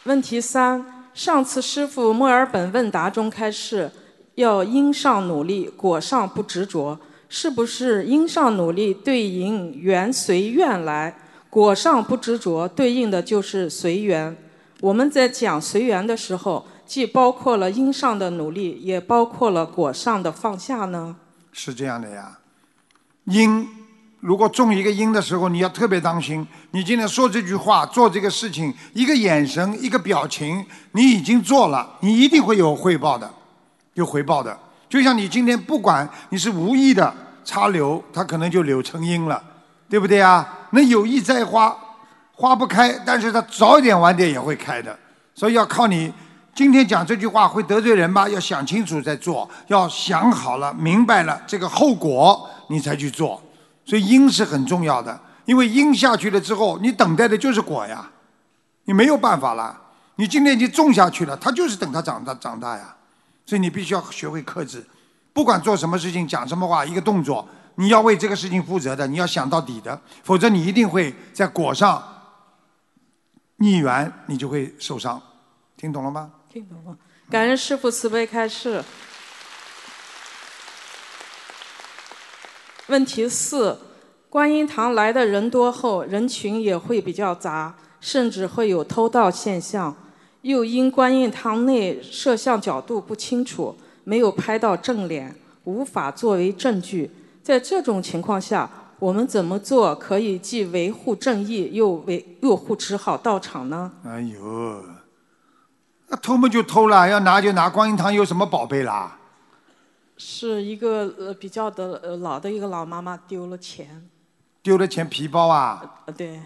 问题三：上次师父墨尔本问答中开示，要因上努力，果上不执着，是不是因上努力对应缘随愿来，果上不执着对应的就是随缘？我们在讲随缘的时候，既包括了因上的努力，也包括了果上的放下呢？是这样的呀，因如果种一个因的时候，你要特别当心。你今天说这句话、做这个事情，一个眼神、一个表情，你已经做了，你一定会有汇报的，有回报的。就像你今天不管你是无意的插柳，它可能就柳成荫了，对不对啊？那有意栽花，花不开，但是它早一点晚点也会开的。所以要靠你今天讲这句话会得罪人吧？要想清楚再做，要想好了、明白了这个后果，你才去做。所以因是很重要的，因为因下去了之后，你等待的就是果呀，你没有办法了。你今天已经种下去了，它就是等它长大长大呀。所以你必须要学会克制，不管做什么事情、讲什么话、一个动作，你要为这个事情负责的，你要想到底的，否则你一定会在果上逆缘，你就会受伤。听懂了吗？听懂了，感恩师父慈悲开示。问题四：观音堂来的人多后，人群也会比较杂，甚至会有偷盗现象。又因观音堂内摄像角度不清楚，没有拍到正脸，无法作为证据。在这种情况下，我们怎么做可以既维护正义，又维又护持好道场呢？哎呦，那偷嘛就偷了，要拿就拿。观音堂有什么宝贝啦？是一个呃比较的呃老的一个老妈妈丢了钱，丢了钱皮包啊，呃对，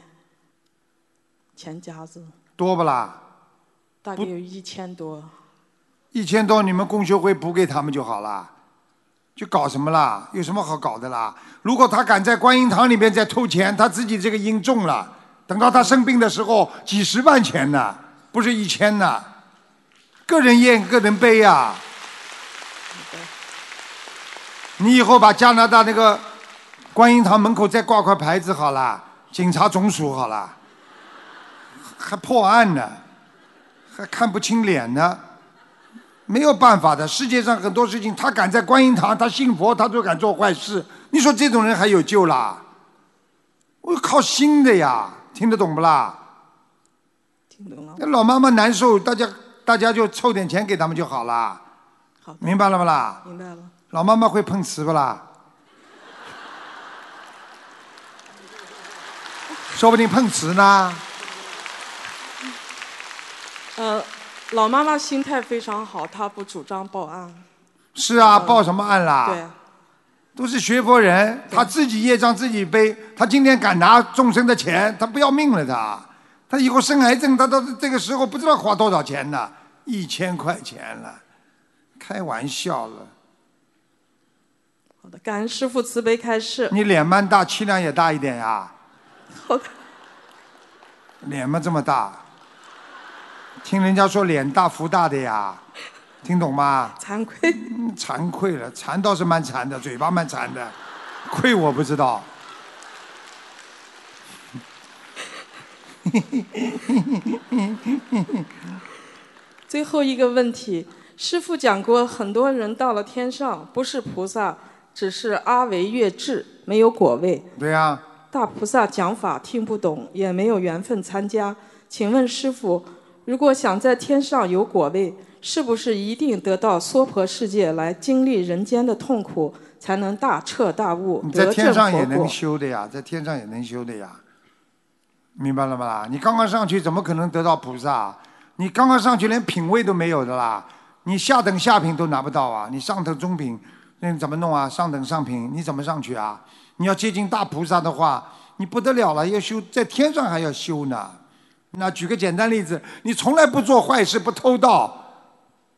钱夹子多不啦？大概有一千多。一千多，你们共修会补给他们就好了。去搞什么啦？有什么好搞的啦？如果他敢在观音堂里面再偷钱，他自己这个因重了，等到他生病的时候，几十万钱呢，不是一千呢。个人验，个人背呀、你以后把加拿大那个观音堂门口再挂块牌子好了，警察总署好了，还破案呢，还看不清脸呢。没有办法的，世界上很多事情，他敢在观音堂，他信佛，他都敢做坏事。你说这种人还有救啦？我靠心的呀，听得懂不啦？听懂了。那老妈妈难受，大家大家就凑点钱给他们就好啦。好，明白了不啦？明白了。老妈妈会碰瓷不啦？说不定碰瓷呢。呃，老妈妈心态非常好，她不主张报案。是啊，报什么案啦？对，都是学佛人，他自己业障自己背。他今天敢拿众生的钱，他不要命了他。他以后生癌症，他到这个时候不知道花多少钱呢，一千块钱了，开玩笑了。好的，感恩师父慈悲开示。你脸蛮大，气量也大一点呀。好的。脸嘛这么大，听人家说脸大福大的呀。听懂吗？惭愧。嗯惭愧了，馋倒是蛮馋的，嘴巴蛮馋的，愧我不知道。最后一个问题，师傅讲过，很多人到了天上不是菩萨，只是阿维月智，没有果位。对呀、大菩萨讲法听不懂，也没有缘分参加。请问师傅，如果想在天上有果位，是不是一定得到娑婆世界来经历人间的痛苦，才能大彻大悟，你在天上也能？修的呀，在天上也能修的呀，明白了吗？你刚刚上去怎么可能得到菩萨？你刚刚上去连品位都没有的啦，你下等下品都拿不到啊！你上等中品，那你怎么弄啊？上等上品你怎么上去啊？你要接近大菩萨的话，你不得了了，要修在天上还要修呢。那举个简单例子，你从来不做坏事，不偷盗，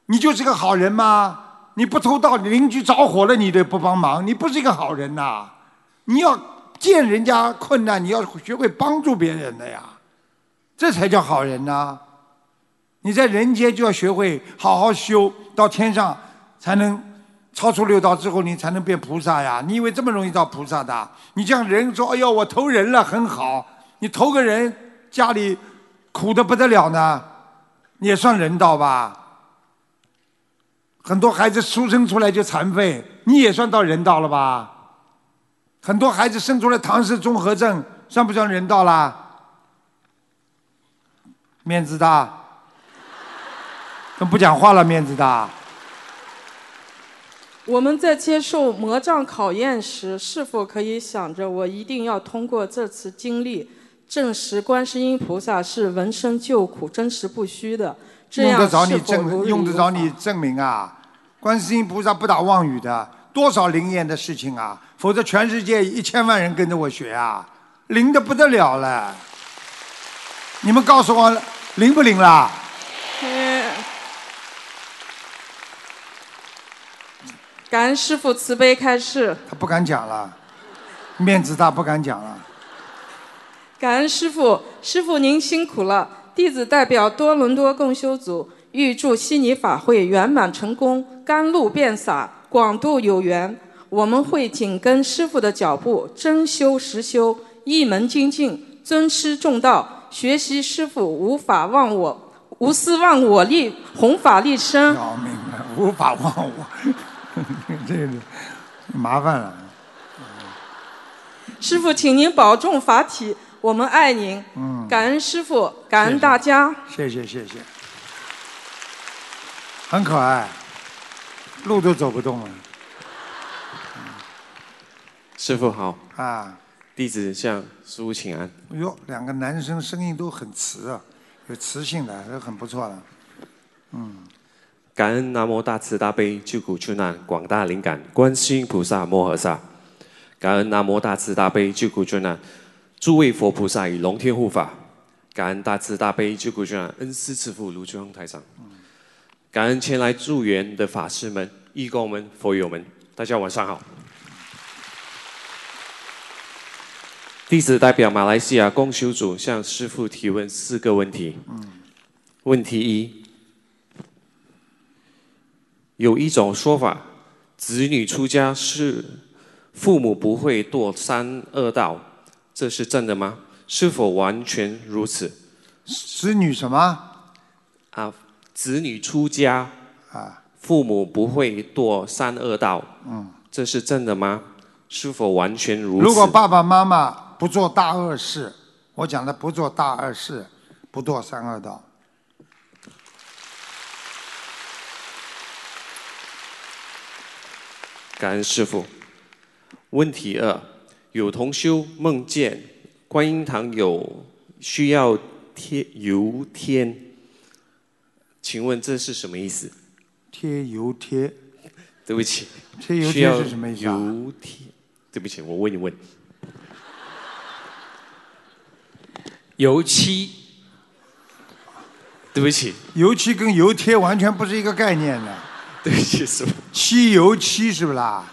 你就是个好人吗？你不偷盗，你邻居着火了，你都不帮忙，你不是一个好人呐、你要见人家困难，你要学会帮助别人的呀，这才叫好人呐、你在人间就要学会好好修，到天上才能超出六道之后，你才能变菩萨呀。你以为这么容易到菩萨的？你这样人说，哎呦，我投人了，很好。你投个人，家里苦的不得了呢，也算人道吧？很多孩子出生出来就残废，你也算到人道了吧？很多孩子生出来唐氏综合症，算不算人道啦？面子大，都不讲话了，面子大。我们在接受魔障考验时，是否可以想着我一定要通过这次经历，证实观世音菩萨是闻声救苦、真实不虚的？这样用得着你证，理用得着你证明啊！观世音菩萨不打妄语的，多少灵验的事情啊！否则全世界一千万人跟着我学啊，灵的不得了了。你们告诉我灵不灵啦？嗯感恩师父慈悲开示，他不敢讲了，面子大不敢讲了。感恩师傅，师傅您辛苦了。弟子代表多伦多共修组，预祝悉尼法会圆满成功，甘露遍洒，广度有缘。我们会紧跟师傅的脚步，真修实修，一门精进，尊师重道，学习师傅无法忘我，无私忘我立，弘法立身。要命了，无法忘我，这个麻烦了。师傅，请您保重法体，我们爱您。嗯，感恩师傅，感恩大家。谢谢谢谢，很可爱，路都走不动了师傅好，啊！弟子向师傅请安。哎呦，两个男生声音都很磁啊，有磁性的，都很不错的。嗯，感恩南无大慈大悲救苦救难广大灵感观世音菩萨摩诃萨，感恩南无大慈大悲救苦救难诸位佛菩萨与龙天护法，感恩大慈大悲救苦救难恩师慈父卢俊宏台长，感恩前来助缘的法师们、义工们、佛友们，大家晚上好。弟子代表马来西亚共修组向师父提问四个问题。问题一：有一种说法，子女出家是父母不会堕三恶道，这是真的吗？是否完全如此？子女什么？啊，子女出家啊，父母不会堕三恶道，嗯，这是真的吗？是否完全如此？如果爸爸妈妈不做大恶事，我讲的不做大恶事，不堕三恶道。感恩师傅。问题二：有同修梦见观音堂有需要贴油贴，请问这是什么意思？贴油贴，对不起，贴油贴是什么意思啊油贴，对不起，我问一问。油漆，对不起，油漆跟油贴完全不是一个概念的。对不起，师傅。漆油漆是不啦？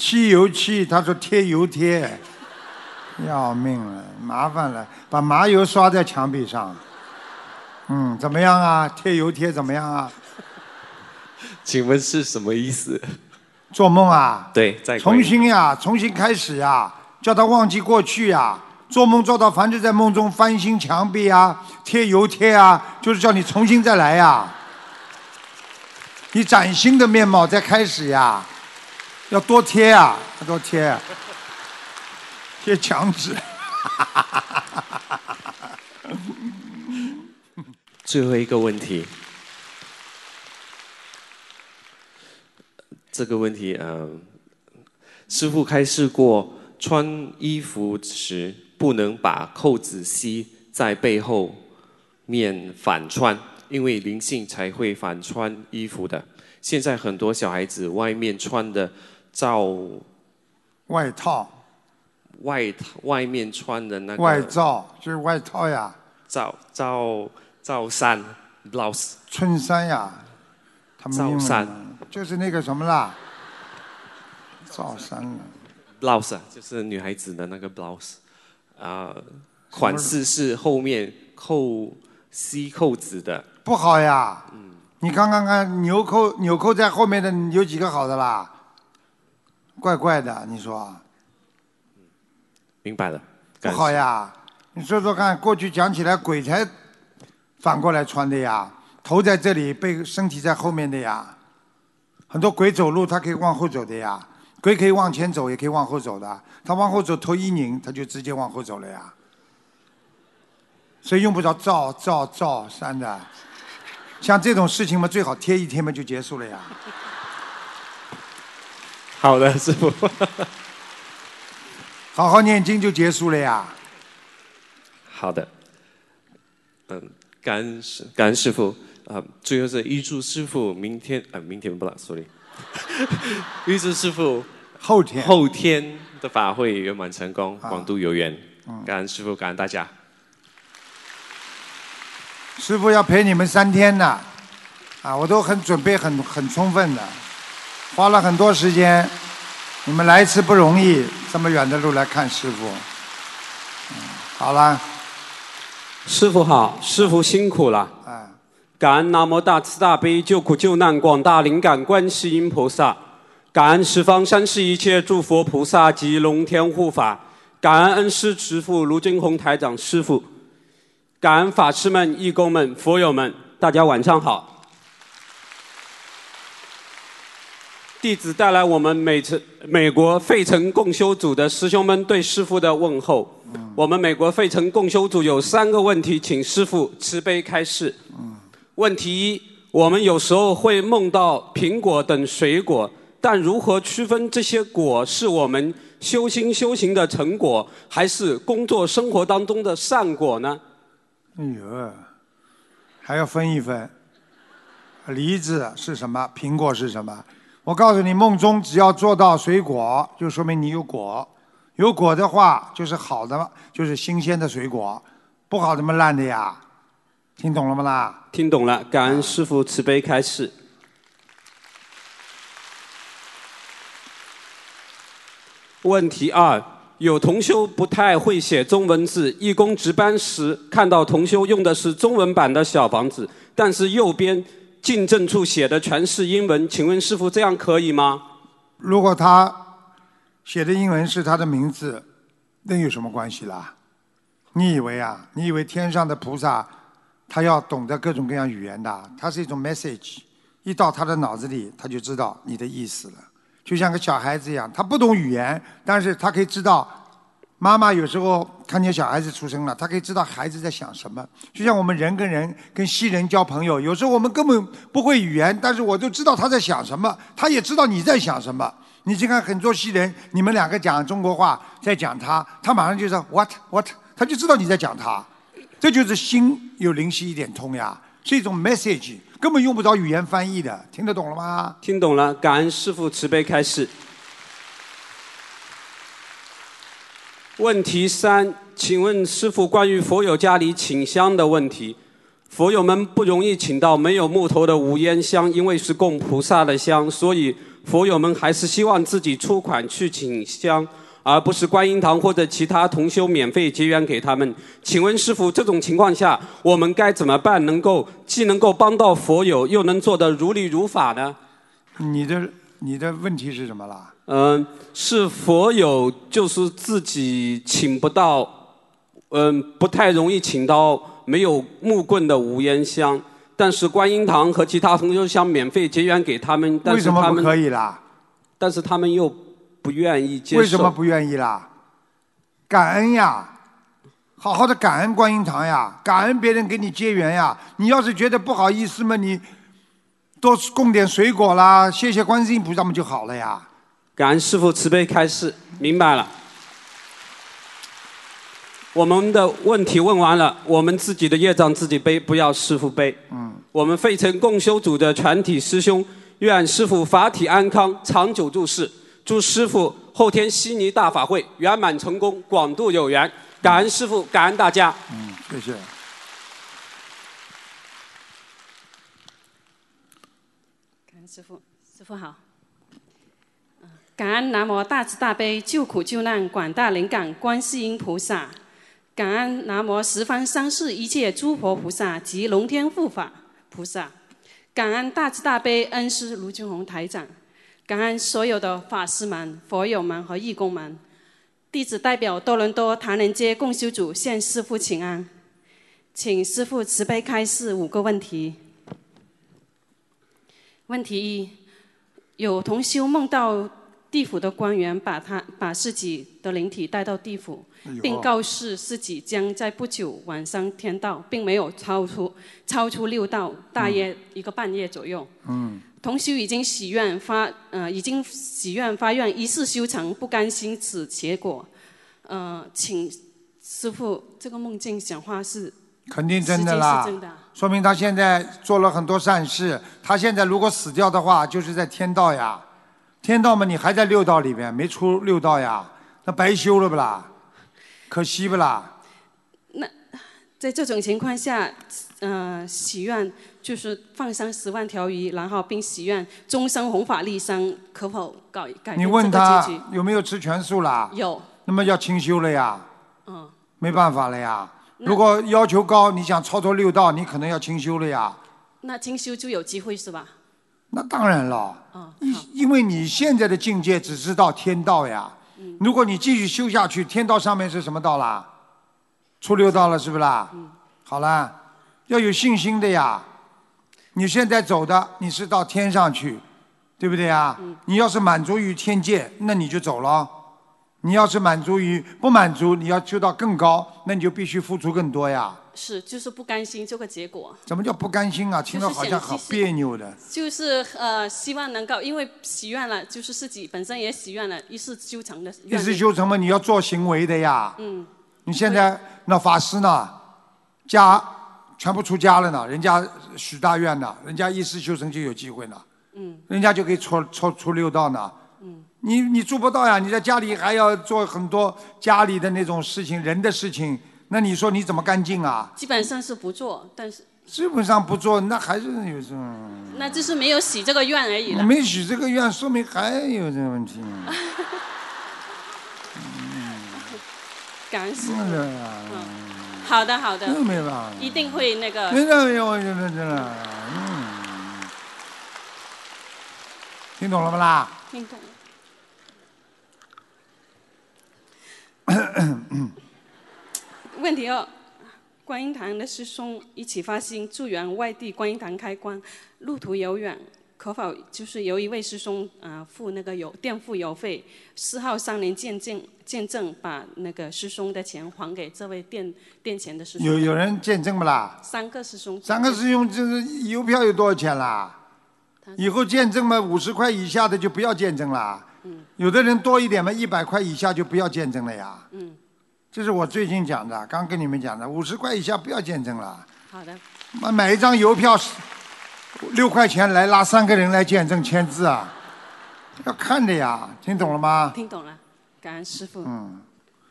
漆油漆，他说贴油贴，要命了，麻烦了，把麻油刷在墙壁上。嗯，怎么样啊？贴油贴怎么样啊？请问是什么意思？做梦啊？对，在重新呀，重新开始呀，叫他忘记过去呀。做梦做到凡是在梦中翻新墙壁啊、贴油贴啊，就是叫你重新再来呀。你崭新的面貌再开始呀，要多贴啊，要多贴，贴墙纸。最后一个问题，这个问题，嗯、师傅开示过，穿衣服时不能把扣子系在背后面反穿，因为灵性才会反穿衣服的。现在很多小孩子外面穿的罩外套、外套外面穿的那个外罩就是外套呀，罩罩罩衫 blouse 衬衫呀，他们罩衫。就是那个什么啦，罩衫了。blouse 啊就是女孩子的那个 blouse 啊、款式是后面扣 C 扣子的，不好呀。嗯。你刚刚看纽扣纽扣在后面的有几个好的啦？怪怪的，你说明白了？不好呀？你说说看，过去讲起来鬼才反过来穿的呀，头在这里，背身体在后面的呀。很多鬼走路，他可以往后走的呀，鬼可以往前走，也可以往后走的。他往后走，头一拧，他就直接往后走了呀。所以用不着照照照山的。像这种事情嘛，最好贴一贴嘛就结束了呀。好的，师傅。好好念经就结束了呀。好的，嗯，感恩师感恩师傅啊、最后是预祝师傅明天啊、明天不了，sorry，预祝师傅后天后天的法会圆满成功，广度有缘。感恩师傅，感恩大家。师傅要陪你们三天呢，啊，我都很准备很很充分的，花了很多时间。你们来一次不容易，这么远的路来看师傅。嗯，好了，师傅好，师傅辛苦了。哎，感恩南无大慈大悲救苦救难广大灵感观世音菩萨，感恩十方三世一切诸佛菩萨及龙天护法，感恩恩师慈父卢金红台长师傅，感恩法师们、义工们、佛友们，大家晚上好。弟子带来我们美城美国费城共修组的师兄们对师傅的问候。我们美国费城共修组有三个问题，请师傅慈悲开示。问题一：我们有时候会梦到苹果等水果，但如何区分这些果是我们修心修行的成果，还是工作生活当中的善果呢？哎呦，还要分一分。梨子是什么？苹果是什么？我告诉你，梦中只要做到水果，就说明你有果。有果的话，就是好的，就是新鲜的水果；不好怎么，烂的呀。听懂了吗啦？听懂了，感恩师父慈悲开示。问题二：有同修不太会写中文字，义工值班时看到同修用的是中文版的小房子，但是右边进正处写的全是英文，请问师傅这样可以吗？如果他写的英文是他的名字，那有什么关系啦？你以为啊？你以为天上的菩萨他要懂得各种各样语言的？他是一种 message，一到他的脑子里，他就知道你的意思了。就像个小孩子一样，他不懂语言，但是他可以知道。妈妈有时候看见小孩子出生了，他可以知道孩子在想什么。就像我们人跟人、跟西人交朋友，有时候我们根本不会语言，但是我就知道他在想什么，他也知道你在想什么。你去看很多西人，你们两个讲中国话，在讲他，他马上就说 what what，他就知道你在讲他。这就是心有灵犀一点通呀，是一种 message，根本用不着语言翻译的，听得懂了吗？听懂了，感恩师父慈悲开示。问题三，请问师傅关于佛友家里请香的问题，佛友们不容易请到没有木头的无烟香，因为是供菩萨的香，所以佛友们还是希望自己出款去请香，而不是观音堂或者其他同修免费结缘给他们。请问师傅，这种情况下我们该怎么办，能够既能够帮到佛友，又能做得如理如法呢？你的你的问题是什么啦？嗯，是否有就是自己请不到，嗯，不太容易请到没有木棍的无烟香，但是观音堂和其他同修想免费结缘给他们，但为是他们什么不可以啦？但是他们又不愿意接受。为什么不愿意啦？感恩呀，好好的感恩观音堂呀，感恩别人给你结缘呀。你要是觉得不好意思嘛，你多供点水果啦，谢谢观世音菩萨们就好了呀。感恩师傅慈悲开示，明白了。我们的问题问完了，我们自己的业障自己背，不要师傅背。嗯，我们费城共修组的全体师兄，愿师傅法体安康，长久住世。祝师傅后天悉尼大法会圆满成功，广度有缘。感恩师傅，感恩大家。嗯，谢谢。感恩师不，好。感恩南无大慈大悲救苦救难广大灵感观世音菩萨，感恩南无十方三世一切诸佛菩萨及龙天护法菩萨，感恩大慈大悲恩师卢俊宏台长，感恩所有的法师们、佛友们和义工们。弟子代表多伦多唐人街共修组向师父请安，请师父慈悲开示五个问题。问题一：有同修梦到地府的官员把他把自己的灵体带到地府并告示自己将在不久晚上天道，并没有超出超出六道，大约一个半月左右。嗯，同修已经许愿发呃已经许愿发愿一世修成，不甘心此结果。呃，请师傅，这个梦境讲话是肯定真的啦是真的啊，说明他现在做了很多善事。他现在如果死掉的话，就是在天道呀。天道嘛，你还在六道里面，没出六道呀，那白修了不啦？可惜不啦？那在这种情况下，呃，许愿就是放生十万条鱼，然后并许愿终生弘法利生，可否改改你问他？有没有吃全素啦？有。那么要清修了呀，嗯，没办法了呀。如果要求高，你想超脱六道，你可能要清修了呀。那清修就有机会是吧？那当然了，嗯，因因为你现在的境界只知道天道呀。嗯如果你继续修下去，天道上面是什么道啦？出六道了，是不是啦？嗯好啦，要有信心的呀。你现在走的，你是到天上去，对不对呀？嗯你要是满足于天界，那你就走了。你要是满足于不满足，你要修到更高，那你就必须付出更多呀。是，就是不甘心这个结果，怎么叫不甘心啊？听着好像好别扭的。就是呃，希望能够因为许愿了，就是自己本身也许愿了，一世修成的一。世修成嘛，你要做行为的呀。嗯，你现在那法师呢，家全部出家了呢，人家许大愿呢，人家一世修成就有机会呢，嗯人家就可以出出出六道呢。嗯，你你做不到呀，你在家里还要做很多家里的那种事情，人的事情，那你说你怎么干净啊？基本上是不做，但是基本上不做，那还是有这种。那就是没有许这个愿而已了。没许这个愿，说明还有这个问题。感恩师傅。那个呀嗯，好的好的那没办法，一定会那个。没有没有，我觉得真的，嗯，听懂了不啦？听懂了。问题二，观音堂的师兄一起发心助缘外地观音堂开光，路途遥远，可否就是由一位师兄啊、呃付那个邮垫付邮费，四号三年见证见证把那个师兄的钱还给这位垫垫钱的师兄？有有人见证不啦？三个师兄。三个师兄，这个邮票有多少钱啦？以后见证嘛，五十块以下的就不要见证啦。嗯有的人多一点嘛，一百块以下就不要见证了呀。嗯，这是我最近讲的，刚跟你们讲的，五十块以下不要见证了。好的。买买一张邮票是六块钱来拉三个人来见证签字啊，要看的呀，听懂了吗？听懂了，感恩师傅。嗯，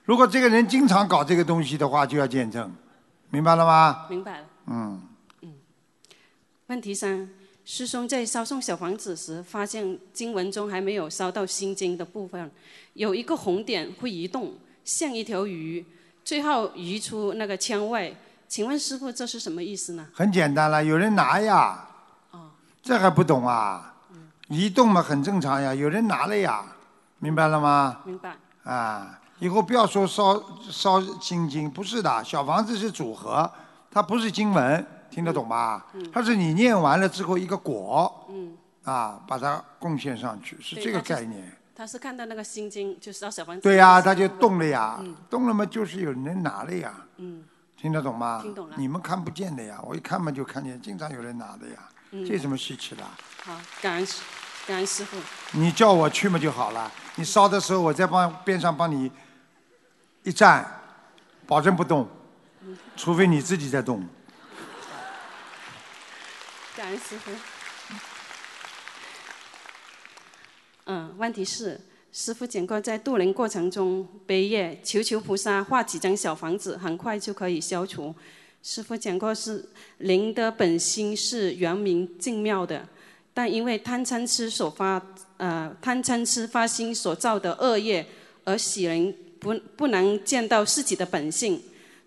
如果这个人经常搞这个东西的话，就要见证，明白了吗？明白了。嗯嗯，问题三：师兄在烧送小房子时，发现经文中还没有烧到心经的部分，有一个红点会移动，像一条鱼，最后移出那个腔外。请问师傅，这是什么意思呢？很简单了，有人拿呀。这还不懂啊？移动嘛很正常呀，有人拿了呀，明白了吗？明白。啊，以后不要说烧烧心经，不是的，小房子是组合，它不是经文，听得懂吧？嗯它是你念完了之后一个果，嗯，啊，把它贡献上去，是这个概念。他是看到那个心经，就是到小房子。对呀、他就动了呀，嗯动了嘛，就是有人拿了呀，嗯听得懂吗？听懂了你们看不见的呀，我一看嘛就看见，经常有人拿的呀，嗯这有什么稀奇的？好，感恩师感恩师傅。你叫我去嘛就好了，你烧的时候我在帮边上帮你一站，保证不动，除非你自己在动。感恩师傅。嗯，问题是，师傅讲过，在渡人过程中悲业，求求菩萨画几张小房子，很快就可以消除。师傅讲过是灵的本心是圆明净妙的，但因为贪嗔痴所发呃贪嗔痴发心所造的恶业，而使人不不能见到自己的本性。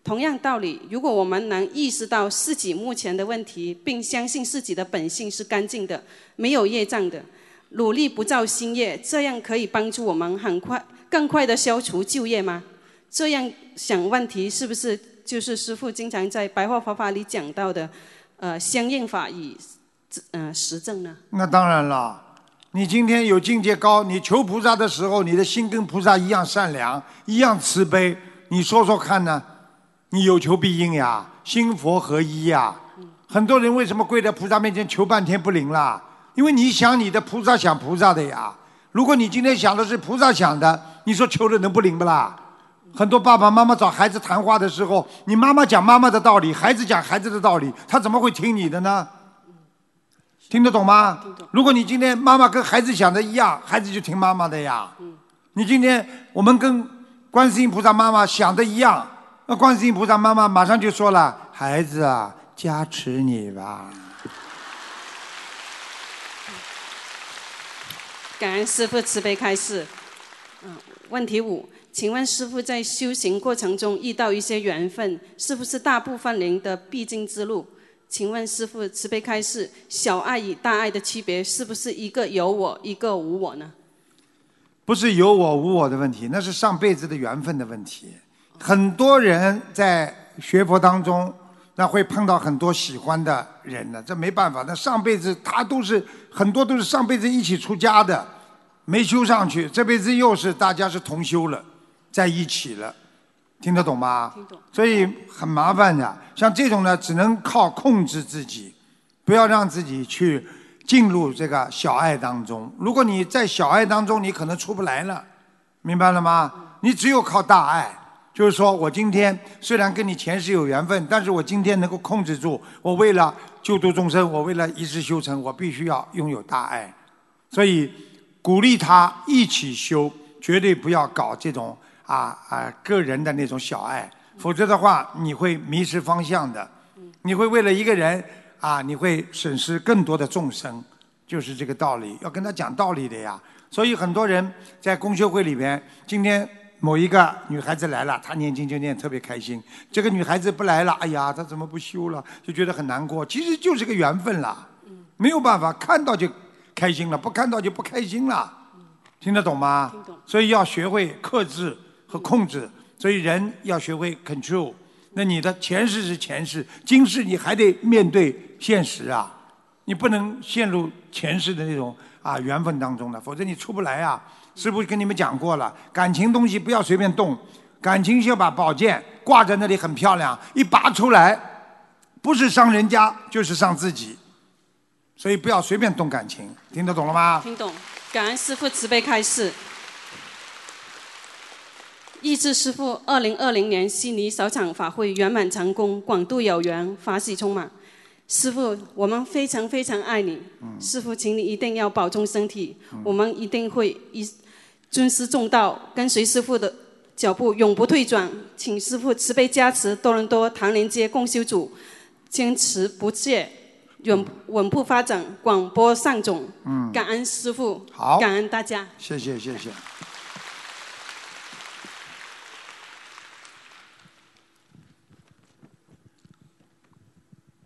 同样道理，如果我们能意识到自己目前的问题，并相信自己的本性是干净的，没有业障的，努力不造新业，这样可以帮助我们很快、更快的消除旧业吗？这样想问题是不是就是师父经常在白话佛法里讲到的，呃，相应法与呃实证呢？那当然了，你今天有境界高，你求菩萨的时候，你的心跟菩萨一样善良，一样慈悲。你说说看呢？你有求必应呀，心佛合一呀。很多人为什么跪在菩萨面前求半天不灵啦？因为你想你的，菩萨想菩萨的呀。如果你今天想的是菩萨想的，你说求的能不灵不啦？很多爸爸妈妈找孩子谈话的时候，你妈妈讲妈妈的道理，孩子讲孩子的道理，他怎么会听你的呢？听得懂吗？如果你今天妈妈跟孩子想的一样，孩子就听妈妈的呀。你今天我们跟观世音菩萨妈妈想的一样，那观世音菩萨妈妈马上就说了：“孩子啊，加持你吧。感恩师父慈悲开示。嗯，问题五，请问师父在修行过程中遇到一些缘分，是不是大部分人的必经之路？请问师父慈悲开示，小爱与大爱的区别是不是一个有我，一个无我呢？”不是有我无我的问题，那是上辈子的缘分的问题。很多人在学佛当中，那会碰到很多喜欢的人呢，这没办法。那上辈子他都是很多都是上辈子一起出家的，没修上去，这辈子又是大家是同修了，在一起了，听得懂吗？听懂。所以很麻烦的，像这种呢，只能靠控制自己，不要让自己去进入这个小爱当中。如果你在小爱当中，你可能出不来了，明白了吗？你只有靠大爱，就是说我今天虽然跟你前世有缘分，但是我今天能够控制住，我为了救度众生，我为了一世修成，我必须要拥有大爱，所以鼓励他一起修，绝对不要搞这种啊啊个人的那种小爱，否则的话你会迷失方向的，你会为了一个人啊，你会损失更多的众生，就是这个道理，要跟他讲道理的呀。所以很多人在公修会里边，今天某一个女孩子来了，她念经就念特别开心；这个女孩子不来了，哎呀，她怎么不修了？就觉得很难过。其实就是个缘分啦，没有办法，看到就开心了，不看到就不开心了。听得懂吗？听懂。所以要学会克制和控制，所以人要学会 control。那你的前世是前世，今世你还得面对现实啊，你不能陷入前世的那种啊缘分当中的，否则你出不来啊。师傅跟你们讲过了，感情东西不要随便动，感情就把宝剑挂在那里很漂亮，一拔出来，不是伤人家就是伤自己，所以不要随便动感情，听得懂了吗？听懂，感恩师傅慈悲开示。意志师傅，二零二零年悉尼首场法会圆满成功，广度有缘，法喜充满。师傅，我们非常非常爱你。师傅，请你一定要保重身体，我们一定会一尊师重道，跟随师傅的脚步，永不退转。请师傅慈悲加持多伦多唐人街共修组，坚持不懈，稳稳步发展，广播上种。嗯感恩师傅，好感恩大家。谢谢谢谢。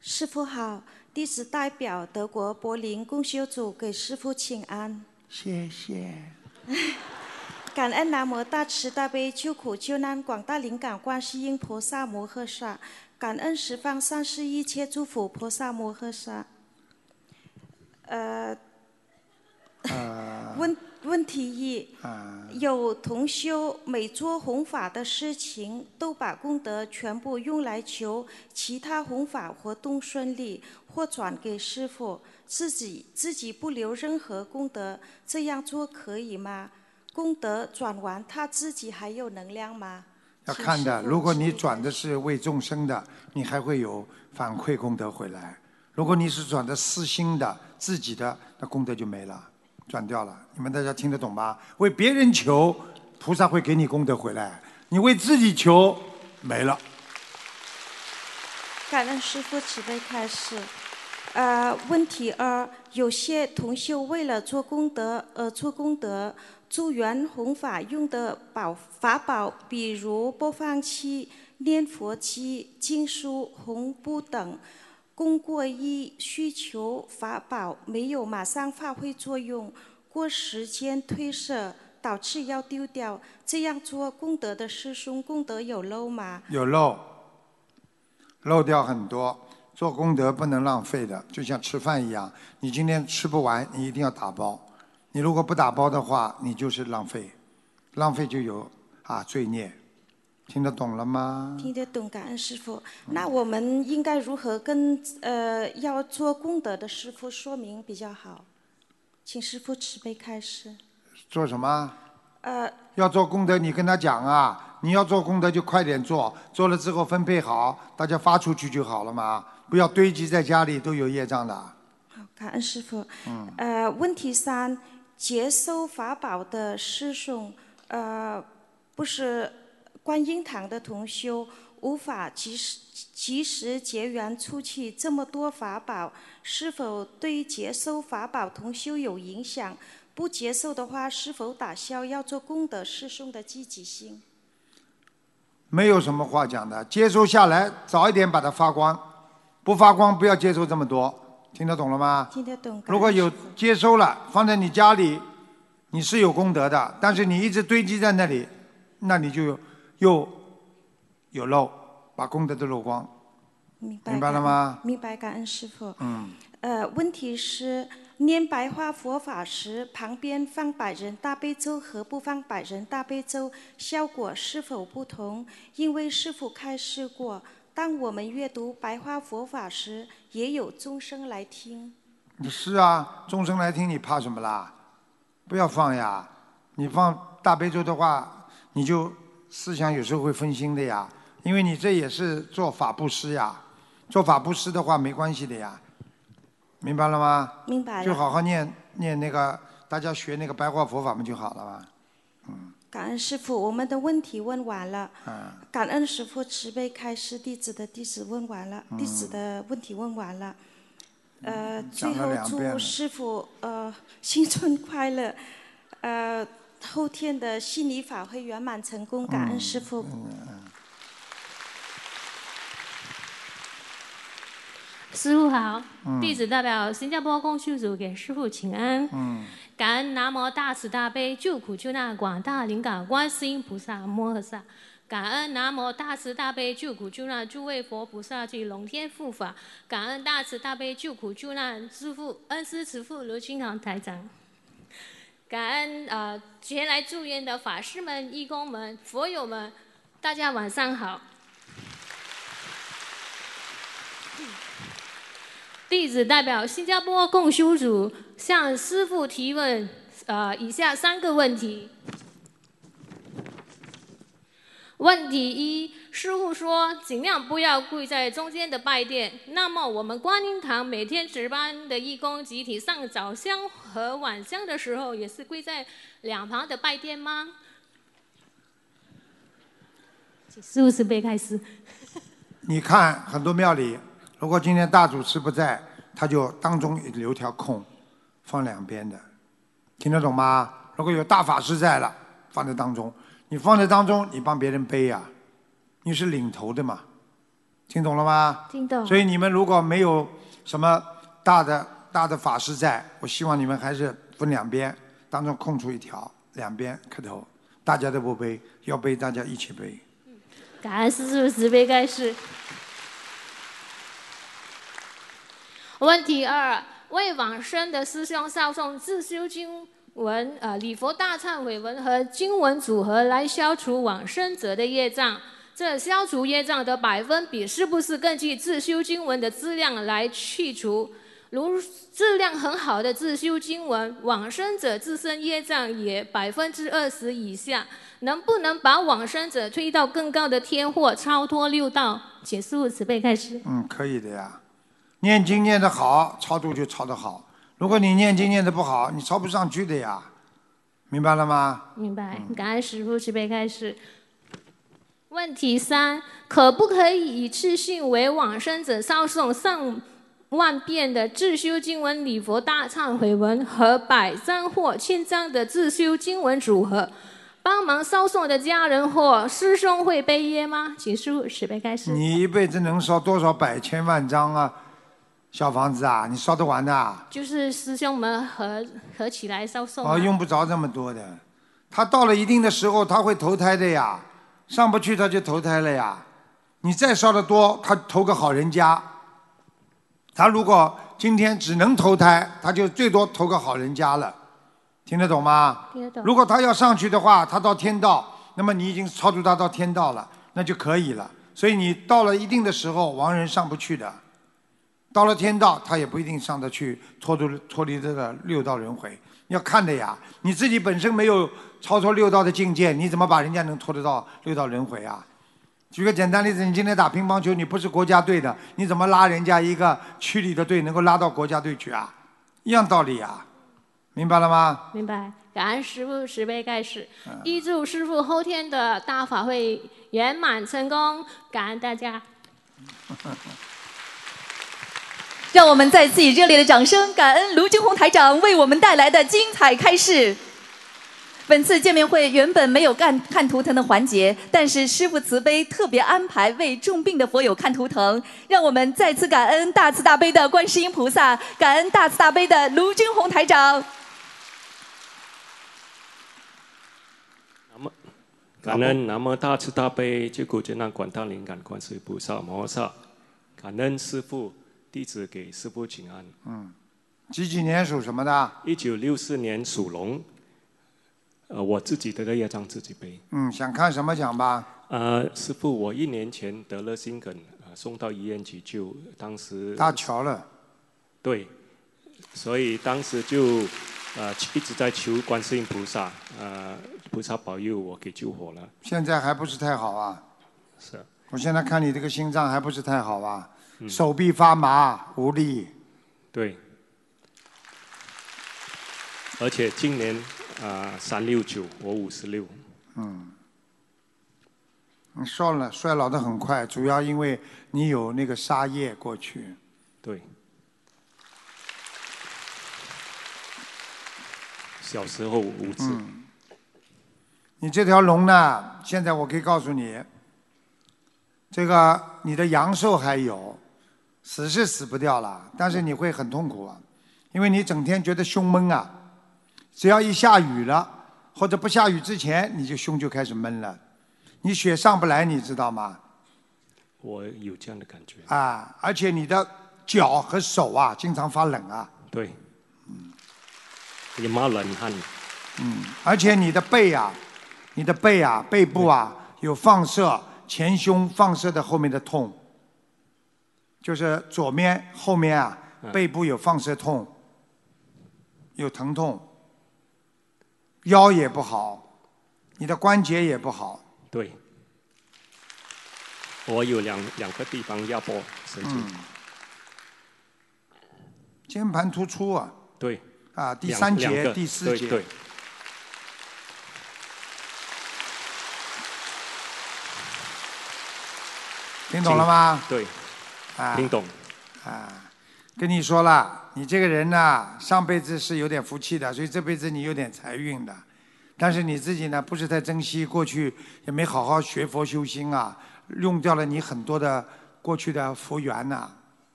师傅好，弟子代表德国柏林共修组给师傅请安。谢谢。感恩南无大慈大悲救苦救难广大灵感观世音菩萨摩诃萨，感恩十方三世一切诸佛菩萨摩诃萨。呃，呃，问问题一，啊，有同修每做弘法的事情，都把功德全部用来求其他弘法活动顺利，或转给师傅，自己自己不留任何功德，这样做可以吗？功德转完，他自己还有能量吗？要看的，如果你转的是为众生的，你还会有反馈功德回来；如果你是转的私心的、自己的，那功德就没了，转掉了。你们大家听得懂吗？为别人求，菩萨会给你功德回来；你为自己求，没了。感恩师父慈悲开示。呃，问题二，有些同修为了做功德而做功德，助缘弘法用的宝法宝，比如播放器、念佛机、经书、红布等，供过一需求法宝没有马上发挥作用，过时间褪色，导致要丢掉，这样做功德的师兄功德有漏吗？有漏，漏掉很多。做功德不能浪费的，就像吃饭一样，你今天吃不完，你一定要打包。你如果不打包的话，你就是浪费，浪费就有啊罪孽。听得懂了吗？听得懂，感恩师傅。那我们应该如何跟呃要做功德的师傅说明比较好？请师傅慈悲开示。做什么？呃，要做功德，你跟他讲啊，你要做功德就快点做，做了之后分配好，大家发出去就好了嘛，不要堆积在家里都有业障的。好感恩师傅。嗯，呃，问题三，接收法宝的师兄，呃，不是观音堂的同修，无法及时及时结缘出去这么多法宝，是否对接收法宝同修有影响？不接受的话，是否打消要做功德师兄的积极性？没有什么话讲的，接收下来早一点把它发光，不发光不要接收这么多，听得懂了吗？听得懂。如果有接收了，放在你家里，你是有功德的，但是你一直堆积在那里，那你就又有漏，把功德都漏光。明白明白了吗？明白，感恩师傅。嗯，呃，问题是念白话佛法时，旁边放百人大悲咒和不放百人大悲咒，效果是否不同？因为师傅开示过，当我们阅读白话佛法时，也有众生来听。是啊，众生来听你怕什么啦？不要放呀！你放大悲咒的话，你就思想有时候会分心的呀，因为你这也是做法布施呀。做法布施的话没关系的呀，明白了吗？明白了就好好念念那个，大家学那个白话佛法嘛就好了嘛。感恩师傅，我们的问题问完了。嗯，感恩师傅慈悲开示，弟子的弟子问完了，弟子的问题问完了。呃，最后祝师傅呃新春快乐，呃后天的心理法会圆满成功，感恩师傅。师傅好，嗯弟子代表新加坡共修组给师傅请安。嗯，感恩南无大慈大悲救苦救难广大灵感观世音菩萨摩诃萨，感恩南无大慈大悲救苦救难诸位佛菩萨及龙天护法，感恩大慈大悲救苦救难师父恩师慈父卢军堂台长，感恩呃前来祝愿的法师们、义工们、佛友们，大家晚上好。弟子代表新加坡共修组向师父提问，呃，以下三个问题。问题一，师傅说尽量不要跪在中间的拜殿。那么我们观音堂每天值班的义工集体上早香和晚香的时候，也是跪在两旁的拜殿吗？请师傅慈悲开示。你看很多庙里，如果今天大主持不在，他就当中留条空，放两边的，听得懂吗？如果有大法师在了，放在当中，你放在当中，你帮别人背呀、你是领头的嘛，听懂了吗？听懂。所以你们如果没有什么大的大的法师在，我希望你们还是分两边，当中空出一条，两边磕头，大家都不背，要背大家一起背。感恩师父慈悲开示。问题二：为往生的师兄烧送自修经文、呃礼佛大忏悔文和经文组合来消除往生者的业障。这消除业障的百分比是不是根据自修经文的质量来去除？如质量很好的自修经文，往生者自身业障也百分之二十以下，能不能把往生者推到更高的天或超脱六道？请师父慈悲开始。嗯，可以的呀。念经念得好，超度就超得好。如果你念经念得不好，你超不上去的呀。明白了吗？明白，感恩师父慈悲开始。问题三：可不可以一次性为往生者烧送上万遍的自修经文礼佛大忏悔文和百张或千张的自修经文组合？帮忙烧送的家人或师兄会背业吗？请师父慈悲开始。你一辈子能烧多少百千万张啊？小房子啊，你烧得完的啊？就是师兄们合合起来烧送吗。哦，用不着这么多的。他到了一定的时候，他会投胎的呀，上不去他就投胎了呀。你再烧得多，他投个好人家。他如果今天只能投胎，他就最多投个好人家了，听得懂吗？听得懂。如果他要上去的话，他到天道，那么你已经超度他到天道了，那就可以了。所以你到了一定的时候，亡人上不去的。到了天道，他也不一定上得去，脱度脱离这个六道轮回，要看的呀。你自己本身没有超脱六道的境界，你怎么把人家能脱得到六道轮回啊？举个简单例子，你今天打乒乓球，你不是国家队的，你怎么拉人家一个区里的队能够拉到国家队去啊？一样道理啊，明白了吗？明白。感恩师傅慈悲开示，预祝师傅后天的大法会圆满成功。感恩大家。让我们再次以热烈的掌声，感恩卢军红台长为我们带来的精彩开示。本次见面会原本没有看看图腾的环节，但是师父慈悲特别安排为重病的佛友看图腾，让我们再次感恩大慈大悲的观世音菩萨，感恩大慈大悲的卢军红台长。感恩南无大慈大悲救苦救难广大灵感观世音菩萨摩诃萨，感恩师父。弟子给师父请安。嗯，几几年属什么的？一九六四年属龙。呃，我自己得的业障自己背。嗯，想看什么讲吧？呃，师父，我一年前得了心梗，呃，送到医院急救，当时。搭桥了。对，所以当时就呃一直在求观世音菩萨，呃，菩萨保佑我给救活了。现在还不是太好啊。是。我现在看你这个心脏还不是太好啊。手臂发麻无力，对，而且今年啊三六九，我五十六。嗯，你衰了，衰老的很快，主要因为你有那个沙业过去。对。小时候无知。你这条龙呢？现在我可以告诉你，这个你的阳寿还有。死是死不掉了，但是你会很痛苦啊，因为你整天觉得胸闷啊，只要一下雨了或者不下雨之前，你就胸就开始闷了，你血上不来，你知道吗？我有这样的感觉。啊，而且你的脚和手啊，经常发冷啊。对。嗯。也冒冷汗。嗯，而且你的背啊，你的背啊，背部啊，有放射，前胸放射的后面的痛。就是左面后面啊，背部有放射痛，有疼痛，腰也不好，你的关节也不好。对，我有两两个地方压迫神经。肩盘突出啊。对。啊，第三节、第四节。对。听懂了吗？对。听懂，啊，跟你说了，你这个人呢，上辈子是有点福气的，所以这辈子你有点财运的，但是你自己呢，不是太珍惜，过去也没好好学佛修心啊，用掉了你很多的过去的福缘呐，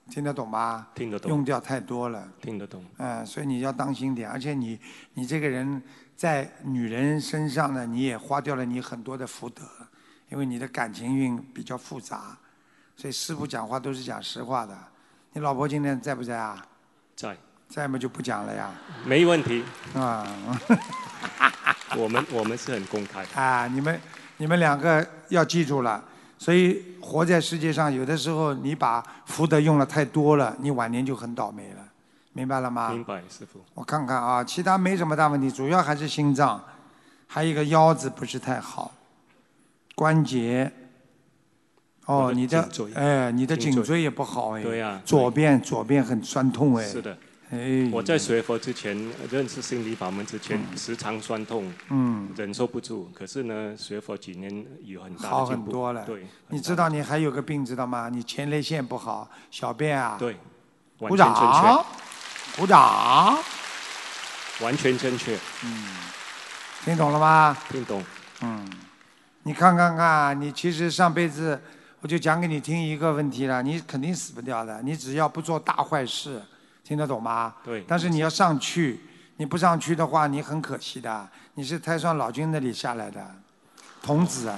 听得懂吗？听得懂用掉太多了。听得懂。嗯，所以你要当心点，而且你你这个人在女人身上呢，你也花掉了你很多的福德，因为你的感情运比较复杂，所以师傅讲话都是讲实话的。你老婆今天在不在啊？在。在嘛就不讲了呀。没问题。啊。我们我们是很公开。啊，你们你们两个要记住了，所以活在世界上，有的时候你把福德用了太多了，你晚年就很倒霉了，明白了吗？明白，师傅。我看看啊，其他没什么大问题，主要还是心脏，还有一个腰子不是太好，关节。哦，你的哎，你的颈椎也不好哎。对呀左边左边很酸痛哎。是的。哎。我在学佛之前，认识心理法门之前，时常酸痛，嗯忍受不住。可是呢，学佛几年有很大好。很多了。对，你知道你还有个病知道吗？你前列腺不好，小便啊。对，鼓掌，鼓掌。完全正确。嗯，听懂了吗？听懂。嗯，你看看看，你其实上辈子我就讲给你听一个问题了，你肯定死不掉的，你只要不做大坏事，听得懂吗？对但是你要上去，你不上去的话，你很可惜的。你是太上老君那里下来的童子啊，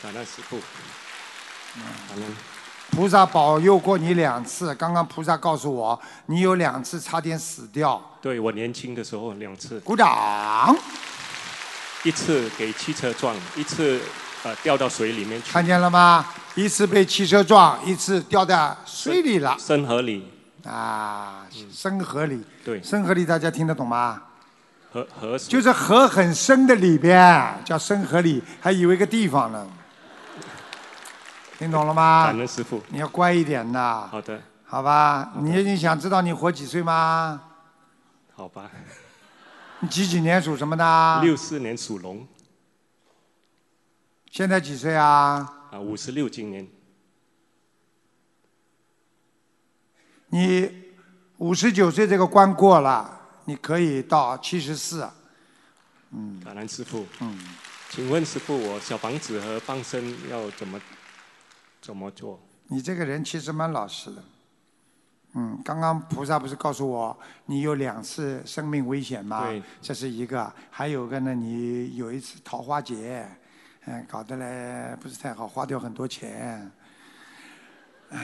感恩师傅。感恩。菩萨保佑过你两次。刚刚菩萨告诉我，你有两次差点死掉。对我年轻的时候两次。鼓掌。一次给汽车撞，一次呃掉到水里面去。看见了吗？一次被汽车撞，一次掉在水里了。深河里。啊，深河里。对。深河里大家听得懂吗？河河就是河很深的里边，叫深河里，还以为个地方呢。听懂了吗？感恩师傅。你要乖一点呐。好的。好吧，你你想知道你活几岁吗？好吧。你几几年属什么的？六四年属龙，现在几岁啊？啊，五十六今年。你五十九岁这个关过了，你可以到七十四。嗯。感恩师傅。嗯。请问师傅，我小房子和放生要怎么怎么做？你这个人其实蛮老实的。嗯，刚刚菩萨不是告诉我你有两次生命危险吗？对。这是一个，还有个呢，你有一次桃花劫，嗯，搞得嘞不是太好，花掉很多钱。唉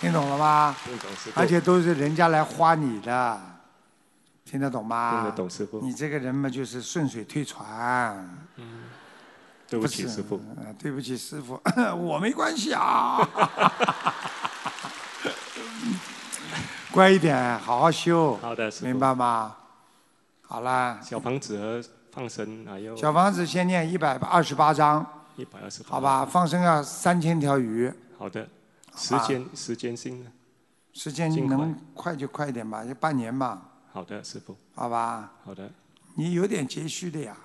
听懂了吗？听懂师傅而且都是人家来花你的，听得懂吗？听得懂师傅你这个人嘛，就是顺水推船。嗯。对不起师傅。呃对不起师傅，我没关系啊。乖一点，好好修。好的，师傅。明白吗？好啦，小房子和放生还有。小房子先念一百二十八章，一百二十。好吧？放生要三千条鱼。好的。时间时间性呢？时间能快就快一点吧，就半年吧，好的，师傅。好吧？好的。你有点拮据的呀，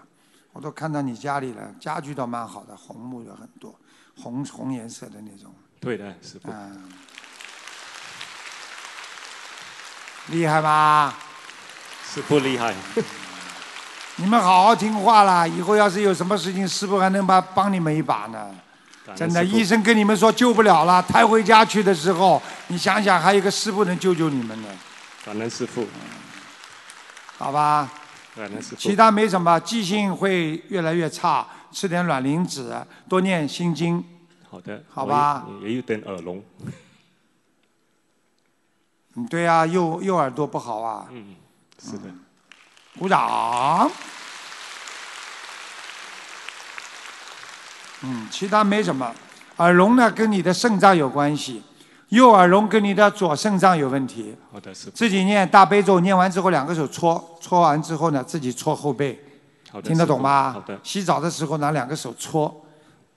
我都看到你家里了，家具倒蛮好的，红木有很多，红红颜色的那种。对的，师傅。嗯。厉害吧？师傅厉害。你们好好听话啦，以后要是有什么事情，师傅还能把帮你们一把呢。真的，医生跟你们说救不了了，抬回家去的时候，你想想还有个师傅能救救你们呢，感恩师傅。好吧？感恩师傅。其他没什么，记性会越来越差，吃点卵磷脂，多念心经。好的。好吧也也有点耳聋。嗯，对呀、右右耳朵不好啊。嗯，是的。鼓掌。嗯，其他没什么。耳聋呢，跟你的肾脏有关系，右耳聋跟你的左肾脏有问题。好的，是。自己念大悲咒，念完之后两个手搓，搓完之后呢，自己搓后背，好的听得懂吗？好的洗澡的时候拿两个手搓，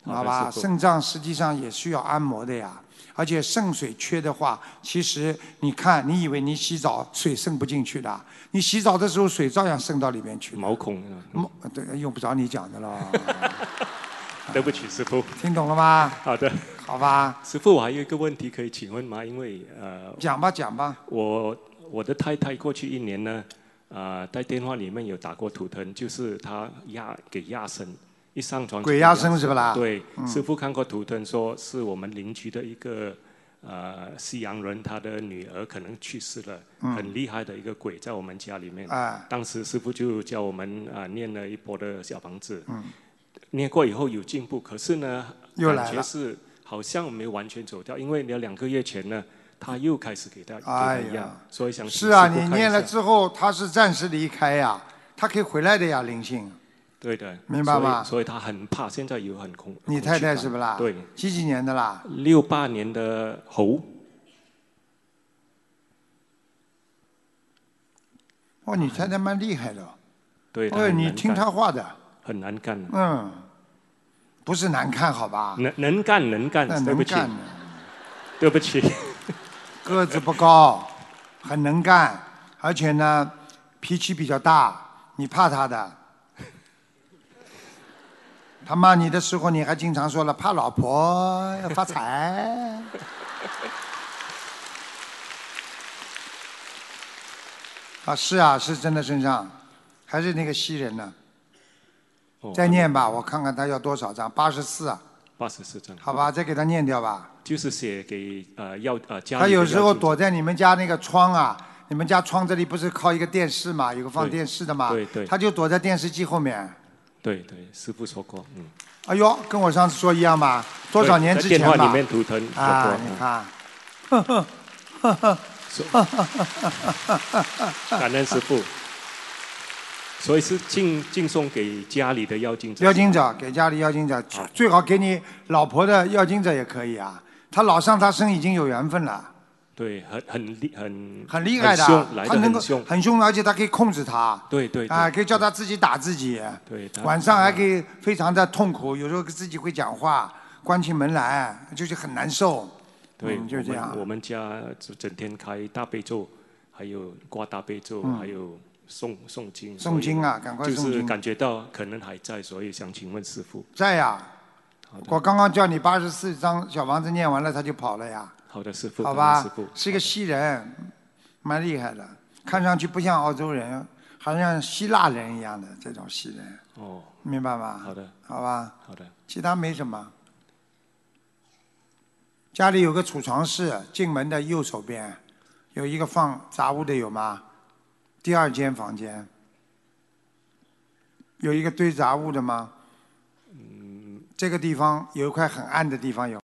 好吧？肾脏实际上也需要按摩的呀。而且肾水缺的话，其实你看，你以为你洗澡水渗不进去的，你洗澡的时候水照样渗到里面去。毛孔。毛对，用不着你讲的了。对不起，师傅。听懂了吗？好的。好吧。师傅，我还有一个问题可以请问吗？因为呃。讲吧，讲吧。我我的太太过去一年呢，呃，在电话里面有打过图腾，就是她压给压身，一上床鬼压身是不啦？对，嗯。师傅看过图腾说是我们邻居的一个呃西洋人，他的女儿可能去世了，嗯。很厉害的一个鬼在我们家里面。啊。当时师傅就叫我们啊、呃念了一波的小房子，嗯。念过以后有进步，可是呢，又来了。感觉是好像没有完全走掉，因为你两个月前呢，他又开始给他哎一样。呀，所以想是啊，你念了之后，他是暂时离开呀，他可以回来的呀，灵性。对的，明白吗所以所以他很怕，现在有很恐。你太太是不啦？对，几几年的啦？六八年的猴，哦，你太太蛮厉害的。对，他哦，你听干他话的。很难干，嗯，不是难看好吧？能能干能干那，对不起，对不起，个子不高，很能干，而且呢，脾气比较大，你怕他的。他骂你的时候，你还经常说了怕老婆要 发财。啊，是啊，是真的身上，还是那个西人呢？哦再念吧，我看看他要多少张，八十四啊，八十四张，好吧，再给他念掉吧。就是写给呃要呃家里他的有时候躲在你们家那个窗啊，你们家窗这里不是靠一个电视嘛，有个放电视的嘛，对对他就躲在电视机后面。对对，师傅说过，嗯，哎呦，跟我上次说一样吧，多少年之前吧？在电话里面图腾说啊过，你看，呵呵呵呵呵呵呵呵感恩师傅，所以是敬敬送给家里的妖精者。妖精者给家里妖精者，最好给你老婆的妖精者也可以啊。他老上他身已经有缘分了，对，很很厉很很厉害的很凶，他能够很凶，而且他可以控制他。对对对啊，可以叫他自己打自己。对，他晚上还可以非常的痛苦，有时候自己会讲话，关起门来就是很难受。对，嗯就这样我们我们家就整天开大悲咒，还有挂大悲咒，嗯还有诵诵经。诵经啊赶快诵就是感觉到可能还在，所以想请问师傅。在呀，我刚刚叫你八十四张小房子念完了，他就跑了呀。好的，师傅，好吧是个西人，蛮厉害的，看上去不像澳洲人，好像希腊人一样的这种西人，哦，明白吗？好的，好吧，好的，其他没什么。家里有个储藏室，进门的右手边有一个放杂物的，有吗？第二间房间有一个堆杂物的吗？嗯，这个地方有一块很暗的地方有。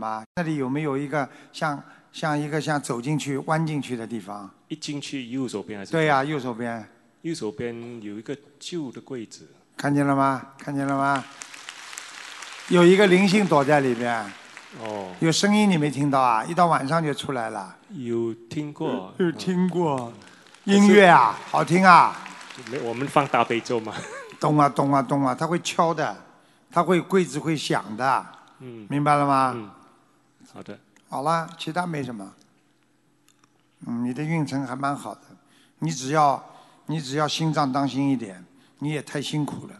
吗？那里有没有一个像像一个像走进去弯进去的地方？一进去右手边还是？对呀、右手边右手边有一个旧的柜子，看见了吗？看见了吗？有一个灵性躲在里边，哦，有声音你没听到啊？一到晚上就出来了。有听过？有听过音乐啊，好听啊，没，我们放大悲咒嘛。咚啊咚啊咚啊，它会敲的，它会柜子会响的，嗯，明白了吗？嗯，好的，好啦，其他没什么。嗯，你的运程还蛮好的，你只要你只要心脏当心一点，你也太辛苦了，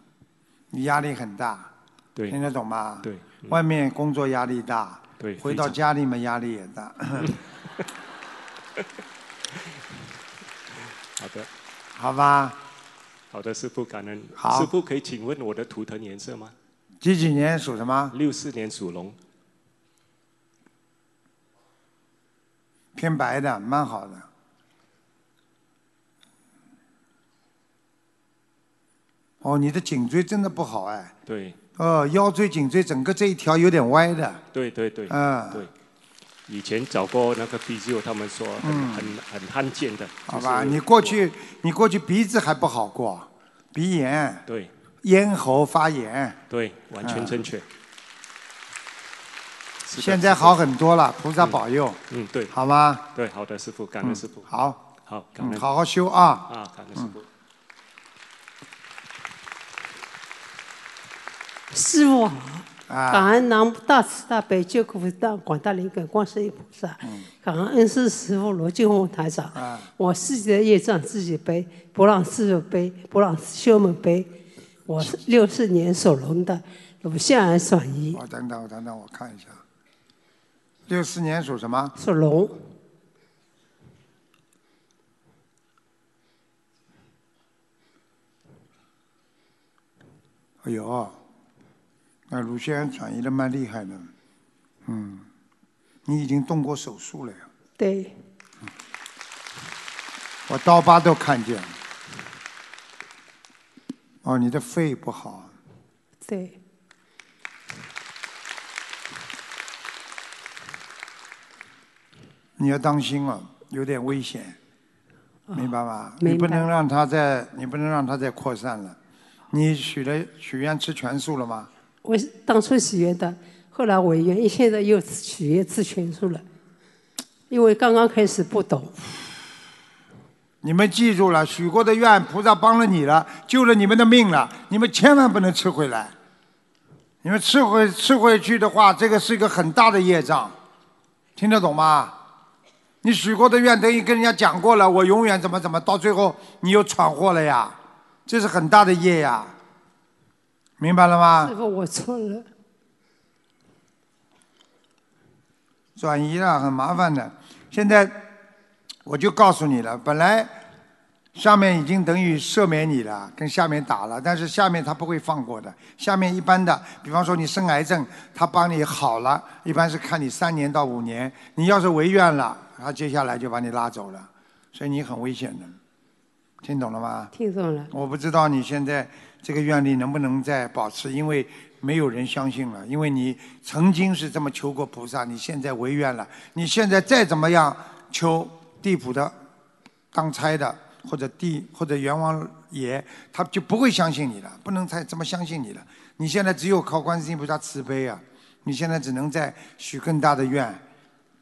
你压力很大，对听得懂吗？对，外面工作压力大，对回到家里面压力也大。好的，好吧，好的，师傅感恩。好师傅可以请问我的图腾颜色吗？几几年属什么？六四年属龙。偏白的，蛮好的。哦，你的颈椎真的不好哎。对哦，腰椎、颈椎整个这一条有点歪的。对对对，嗯对。以前找过那个 physio，他们说很、嗯很很罕见的。好吧，就是你过去你过去鼻子还不好过，鼻炎、对咽喉发炎。对，完全嗯正确。现在好很多了，菩萨保佑，嗯，对，好吗？对，好的，师傅，感恩师傅。好，好，感恩，嗯好好修啊。啊，感恩师傅。师傅好，啊感恩南无大慈大悲救苦救难广大灵感观世音菩萨，感恩恩师师傅罗金红台长。我自己的业障自己背，不让师傅背，不让师兄们背。我是六四年属龙的，乳腺癌转移，我等等，我等等，我看一下。六四年属什么？属龙。哎呦，那乳腺癌转移的蛮厉害的，嗯，你已经动过手术了呀？对，我刀疤都看见了。哦，你的肺不好，对，你要当心了，有点危险，明白吗？你不能让它再，你不能让它再扩散了。你许了许愿吃全素了吗？我当初许愿的，后来我愿，现在又许愿吃全素了，因为刚刚开始不懂。你们记住了，许过的愿，菩萨帮了你了，救了你们的命了，你们千万不能吃回来。你们吃回吃回去的话，这个是一个很大的业障，听得懂吗？你许过的愿等于跟人家讲过了，我永远怎么怎么，到最后你又闯祸了呀，这是很大的业呀，明白了吗？师傅，我错了。转移了很麻烦的。现在我就告诉你了，本来上面已经等于赦免你了，跟下面打了，但是下面他不会放过的。下面一般的，比方说你生癌症，他帮你好了，一般是看你三年到五年。你要是违愿了，他接下来就把你拉走了，所以你很危险的。听懂了吗？听懂了。我不知道你现在这个愿力能不能再保持，因为没有人相信了。因为你曾经是这么求过菩萨，你现在违愿了，你现在再怎么样求地府的当差的或者地或者阎王爷，他就不会相信你了，不能再这么相信你了。你现在只有靠观世音菩萨慈悲啊！你现在只能再许更大的愿。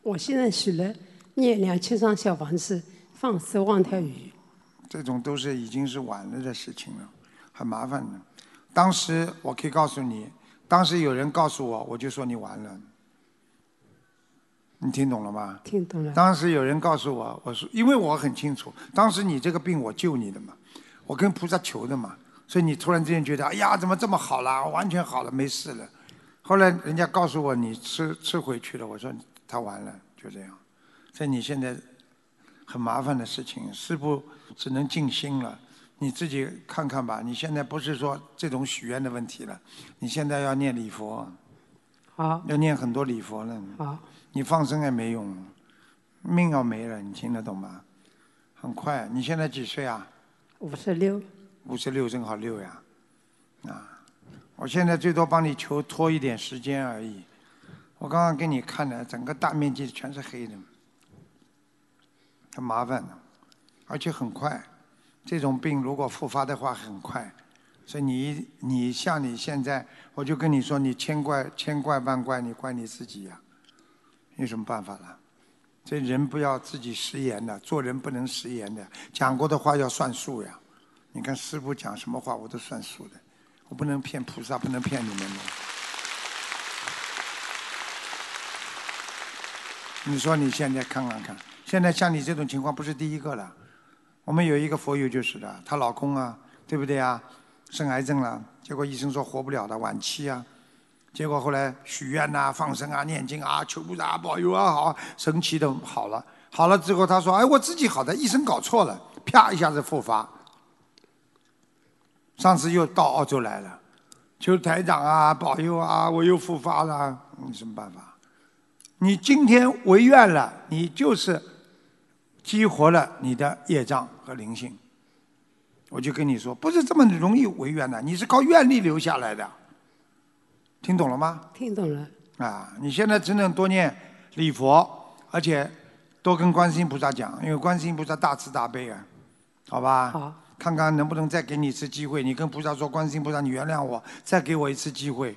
我现在许了念两千张小房子，放十万条鱼。这种都是已经是晚了的事情了，很麻烦的。当时我可以告诉你，当时有人告诉我，我就说你完了。你听懂了吗？听懂了。当时有人告诉我，我说因为我很清楚，当时你这个病我救你的嘛，我跟菩萨求的嘛，所以你突然之间觉得，哎呀，怎么这么好了，完全好了，没事了。后来人家告诉我你吃吃回去了，我说他完了，就这样。所以你现在很麻烦的事情，师傅只能静心了。你自己看看吧，你现在不是说这种许愿的问题了，你现在要念礼佛，好，要念很多礼佛了。好，你放生也没用，命要没了，你听得懂吗？很快，你现在几岁啊？五十六。五十六正好六呀，啊！我现在最多帮你求拖一点时间而已。我刚刚给你看了，整个大面积全是黑的，很麻烦的，而且很快。这种病如果复发的话很快，所以你你像你现在，我就跟你说，你千怪千怪万怪，你怪你自己呀、有什么办法了？这人不要自己食言的，做人不能食言的，讲过的话要算数呀。你看师傅讲什么话，我都算数的，我不能骗菩萨，不能骗你们的。你说你现在看看看，现在像你这种情况不是第一个了。我们有一个佛友就是的，她老公啊，对不对啊？生癌症了，结果医生说活不了的，晚期啊。结果后来许愿呐、放生啊、念经啊、求菩萨保佑啊，好，神奇的好了。好了之后，他说：“哎，我自己好的，医生搞错了，啪一下子复发。”上次又到澳洲来了，求台长啊保佑啊，我又复发了，你什么办法？你今天违愿了，你就是激活了你的业障和灵性。我就跟你说，不是这么容易违愿的，你是靠愿力留下来的，听懂了吗？听懂了。啊，你现在只能多念礼佛，而且多跟观世音菩萨讲，因为观世音菩萨大慈大悲啊，好吧？好。看看能不能再给你一次机会，你跟菩萨说，观世音菩萨，你原谅我，再给我一次机会，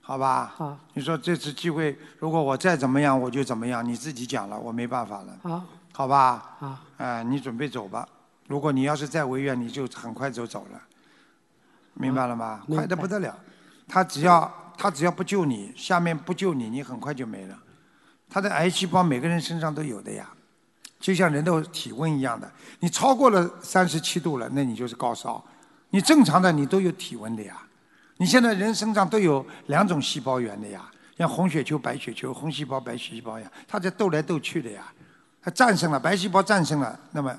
好吧？好。你说这次机会，如果我再怎么样，我就怎么样，你自己讲了，我没办法了。好。好吧？啊。哎、你准备走吧。如果你要是再违愿，你就很快就走了，明白了吗？快的不得了。他只要他只要不救你，下面不救你，你很快就没了。他的癌细胞每个人身上都有的呀，就像人的体温一样的。你超过了三十七度了，那你就是高烧。你正常的你都有体温的呀。你现在人身上都有两种细胞源的呀，像红血球、白血球、红细胞、白细胞呀，它在斗来斗去的呀。战胜了白细胞，战胜了，那么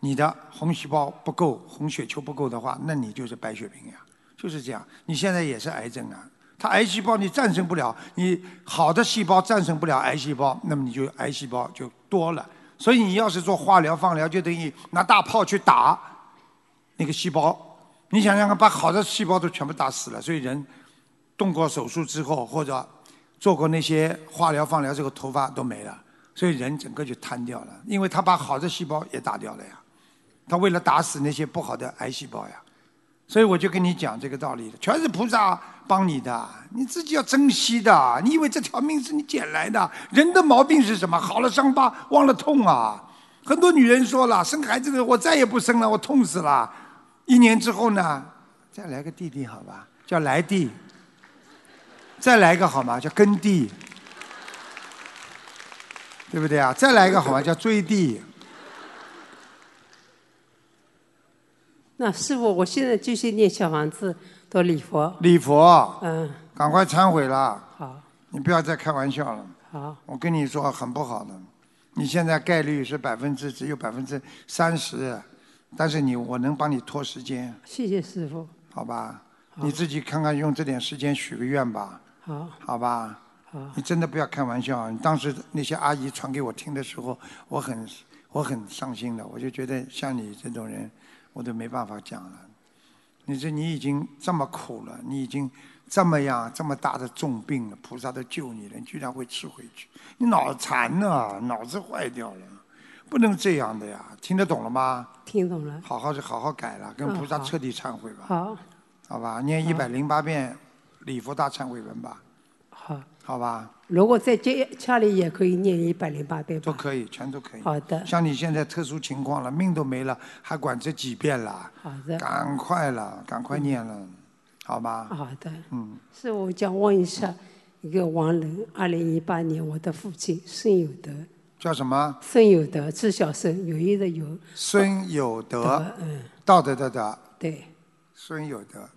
你的红细胞不够，红血球不够的话，那你就是白血病呀，就是这样。你现在也是癌症啊，它癌细胞你战胜不了，你好的细胞战胜不了癌细胞，那么你就癌细胞就多了。所以你要是做化疗、放疗，就等于拿大炮去打那个细胞。你想想看，把好的细胞都全部打死了，所以人动过手术之后，或者做过那些化疗、放疗，这个头发都没了，所以人整个就瘫掉了，因为他把好的细胞也打掉了呀。他为了打死那些不好的癌细胞呀，所以我就跟你讲这个道理的，全是菩萨帮你的，你自己要珍惜的。你以为这条命是你捡来的？人的毛病是什么？好了伤疤忘了痛啊！很多女人说了，生孩子的我再也不生了，我痛死了。一年之后呢，再来个弟弟好吧，叫来弟。再来一个好吗？叫跟弟，对不对啊？再来一个好玩？叫追地。那师傅，我现在继续念小房子，多礼佛。礼佛，嗯，赶快忏悔了。好，你不要再开玩笑了。好，我跟你说很不好的，你现在概率是百分之只有百分之三十，但是你我能帮你拖时间，谢谢师傅。好吧？你自己看看用这点时间许个愿吧，好，好吧？好，你真的不要开玩笑。你当时那些阿姨传给我听的时候，我很我很伤心的，我就觉得像你这种人，我都没办法讲了。你说你已经这么苦了，你已经这么样这么大的重病了，菩萨都救你了，你居然会吃回去？你脑残呢、脑子坏掉了，不能这样的呀！听得懂了吗？听懂了。好好就好好改了，跟菩萨彻底忏悔吧。好，好吧，念一百零八遍礼佛大忏悔文吧，好。吧？如果在家家里也可以念一百零八遍吧。都可以，全都可以。好的像你现在特殊情况了，命都没了，还管这几遍了？好的。赶快了，赶快念了，好吧？好的。嗯，是我想问一下，一个亡人，二零一八年我的父亲孙有德，叫什么？孙有德，知晓孙，有意的有。孙有德，嗯，道德的德，对孙有德，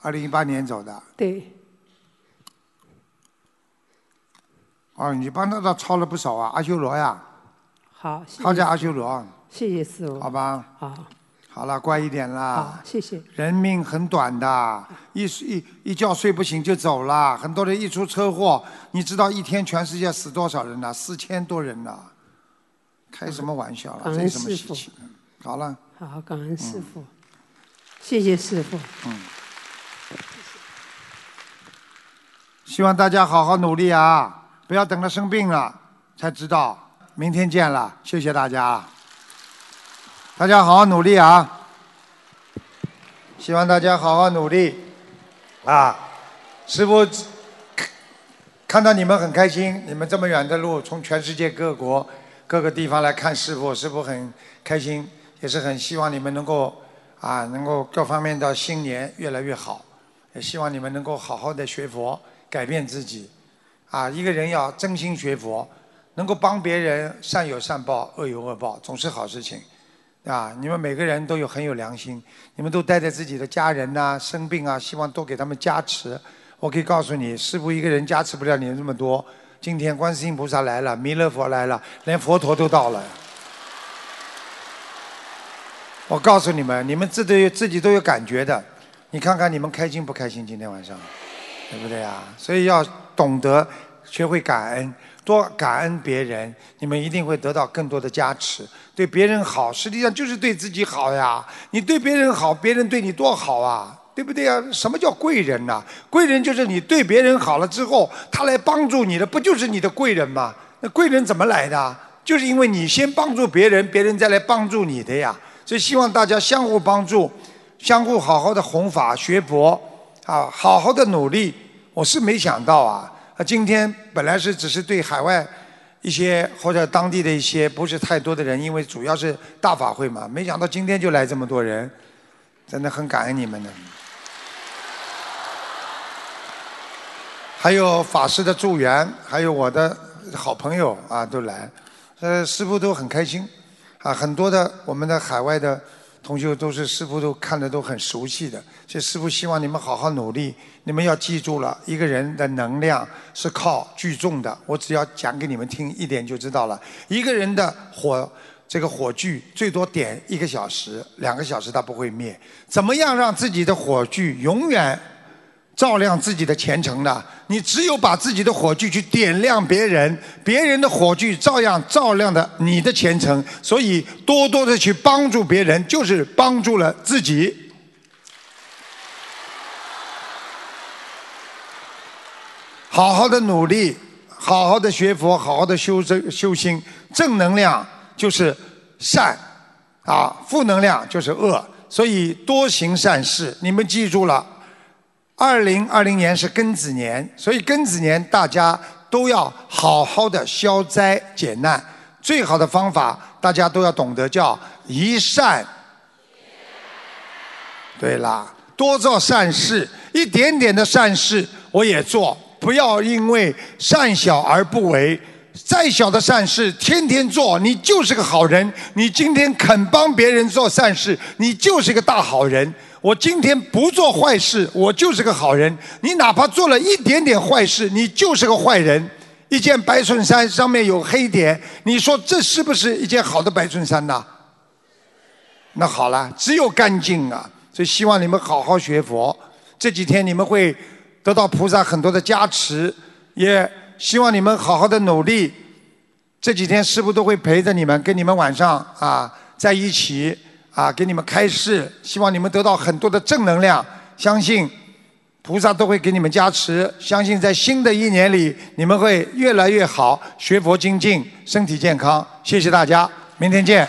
二零一八年走的。对，哦，你帮他倒抄了不少啊，阿修罗呀，好，谢谢他叫阿修罗，谢谢师傅。好吧？好，好了，乖一点好啦。，谢谢。人命很短的，一一一觉睡不醒就走了。很多人一出车祸，你知道一天全世界死多少人呢？四千多人呢。开什么玩笑了？感恩这什么师父稀奇的？好了，好，感恩师傅，谢谢师傅。嗯，希望大家好好努力啊，不要等到生病了才知道。明天见了，谢谢大家。大家好好努力啊！希望大家好好努力啊！师傅看到你们很开心，你们这么远的路，从全世界各国各个地方来看师傅，师傅很开心，也是很希望你们能够啊，能够各方面的新年越来越好，也希望你们能够好好的学佛，改变自己。啊，一个人要真心学佛，能够帮别人，善有善报，恶有恶报，总是好事情。啊，你们每个人都有很有良心，你们都带着自己的家人呐、生病啊，希望多给他们加持。我可以告诉你，师傅一个人加持不了你们这么多。今天观世音菩萨来了，弥勒佛来了，连佛陀都到了。我告诉你们，你们自都有自己都有感觉的。你看看你们开心不开心？今天晚上，对不对啊？所以要懂得学会感恩，多感恩别人，你们一定会得到更多的加持。对别人好，实际上就是对自己好呀。你对别人好，别人对你多好啊，对不对呀？什么叫贵人呐、贵人就是你对别人好了之后，他来帮助你的，不就是你的贵人吗？那贵人怎么来的？就是因为你先帮助别人，别人再来帮助你的呀。所以希望大家相互帮助，相互好好的弘法学佛啊，好好的努力。我是没想到啊，啊，今天本来是只是对海外一些或者当地的一些不是太多的人，因为主要是大法会嘛，没想到今天就来这么多人，真的很感恩你们的。还有法师的助缘，还有我的好朋友啊，都来，呃，师傅都很开心，啊，很多的我们的海外的同学都是师傅都看的都很熟悉的，所以师傅希望你们好好努力，你们要记住了，一个人的能量是靠聚众的，我只要讲给你们听一点就知道了，一个人的火。这个火炬最多点一个小时、两个小时，它不会灭。怎么样让自己的火炬永远照亮自己的前程呢？你只有把自己的火炬去点亮别人，别人的火炬照样照亮的你的前程。所以多多的去帮助别人，就是帮助了自己。好好的努力，好好的学佛，好好的修正修心，正能量就是善，啊，负能量就是恶。所以多行善事，你们记住了。二零二零年是庚子年，所以庚子年大家都要好好的消灾解难。最好的方法，大家都要懂得叫一善。对啦，多做善事，一点点的善事我也做，不要因为善小而不为。再小的善事，天天做，你就是个好人。你今天肯帮别人做善事，你就是个大好人。我今天不做坏事，我就是个好人。你哪怕做了一点点坏事，你就是个坏人。一件白衬衫上面有黑点，你说这是不是一件好的白衬衫呐？那好了，只有干净啊！所以希望你们好好学佛。这几天你们会得到菩萨很多的加持，也希望你们好好的努力。这几天师傅都会陪着你们，跟你们晚上啊在一起啊给你们开示，希望你们得到很多的正能量。相信菩萨都会给你们加持，相信在新的一年里你们会越来越好，学佛精进，身体健康。谢谢大家，明天见。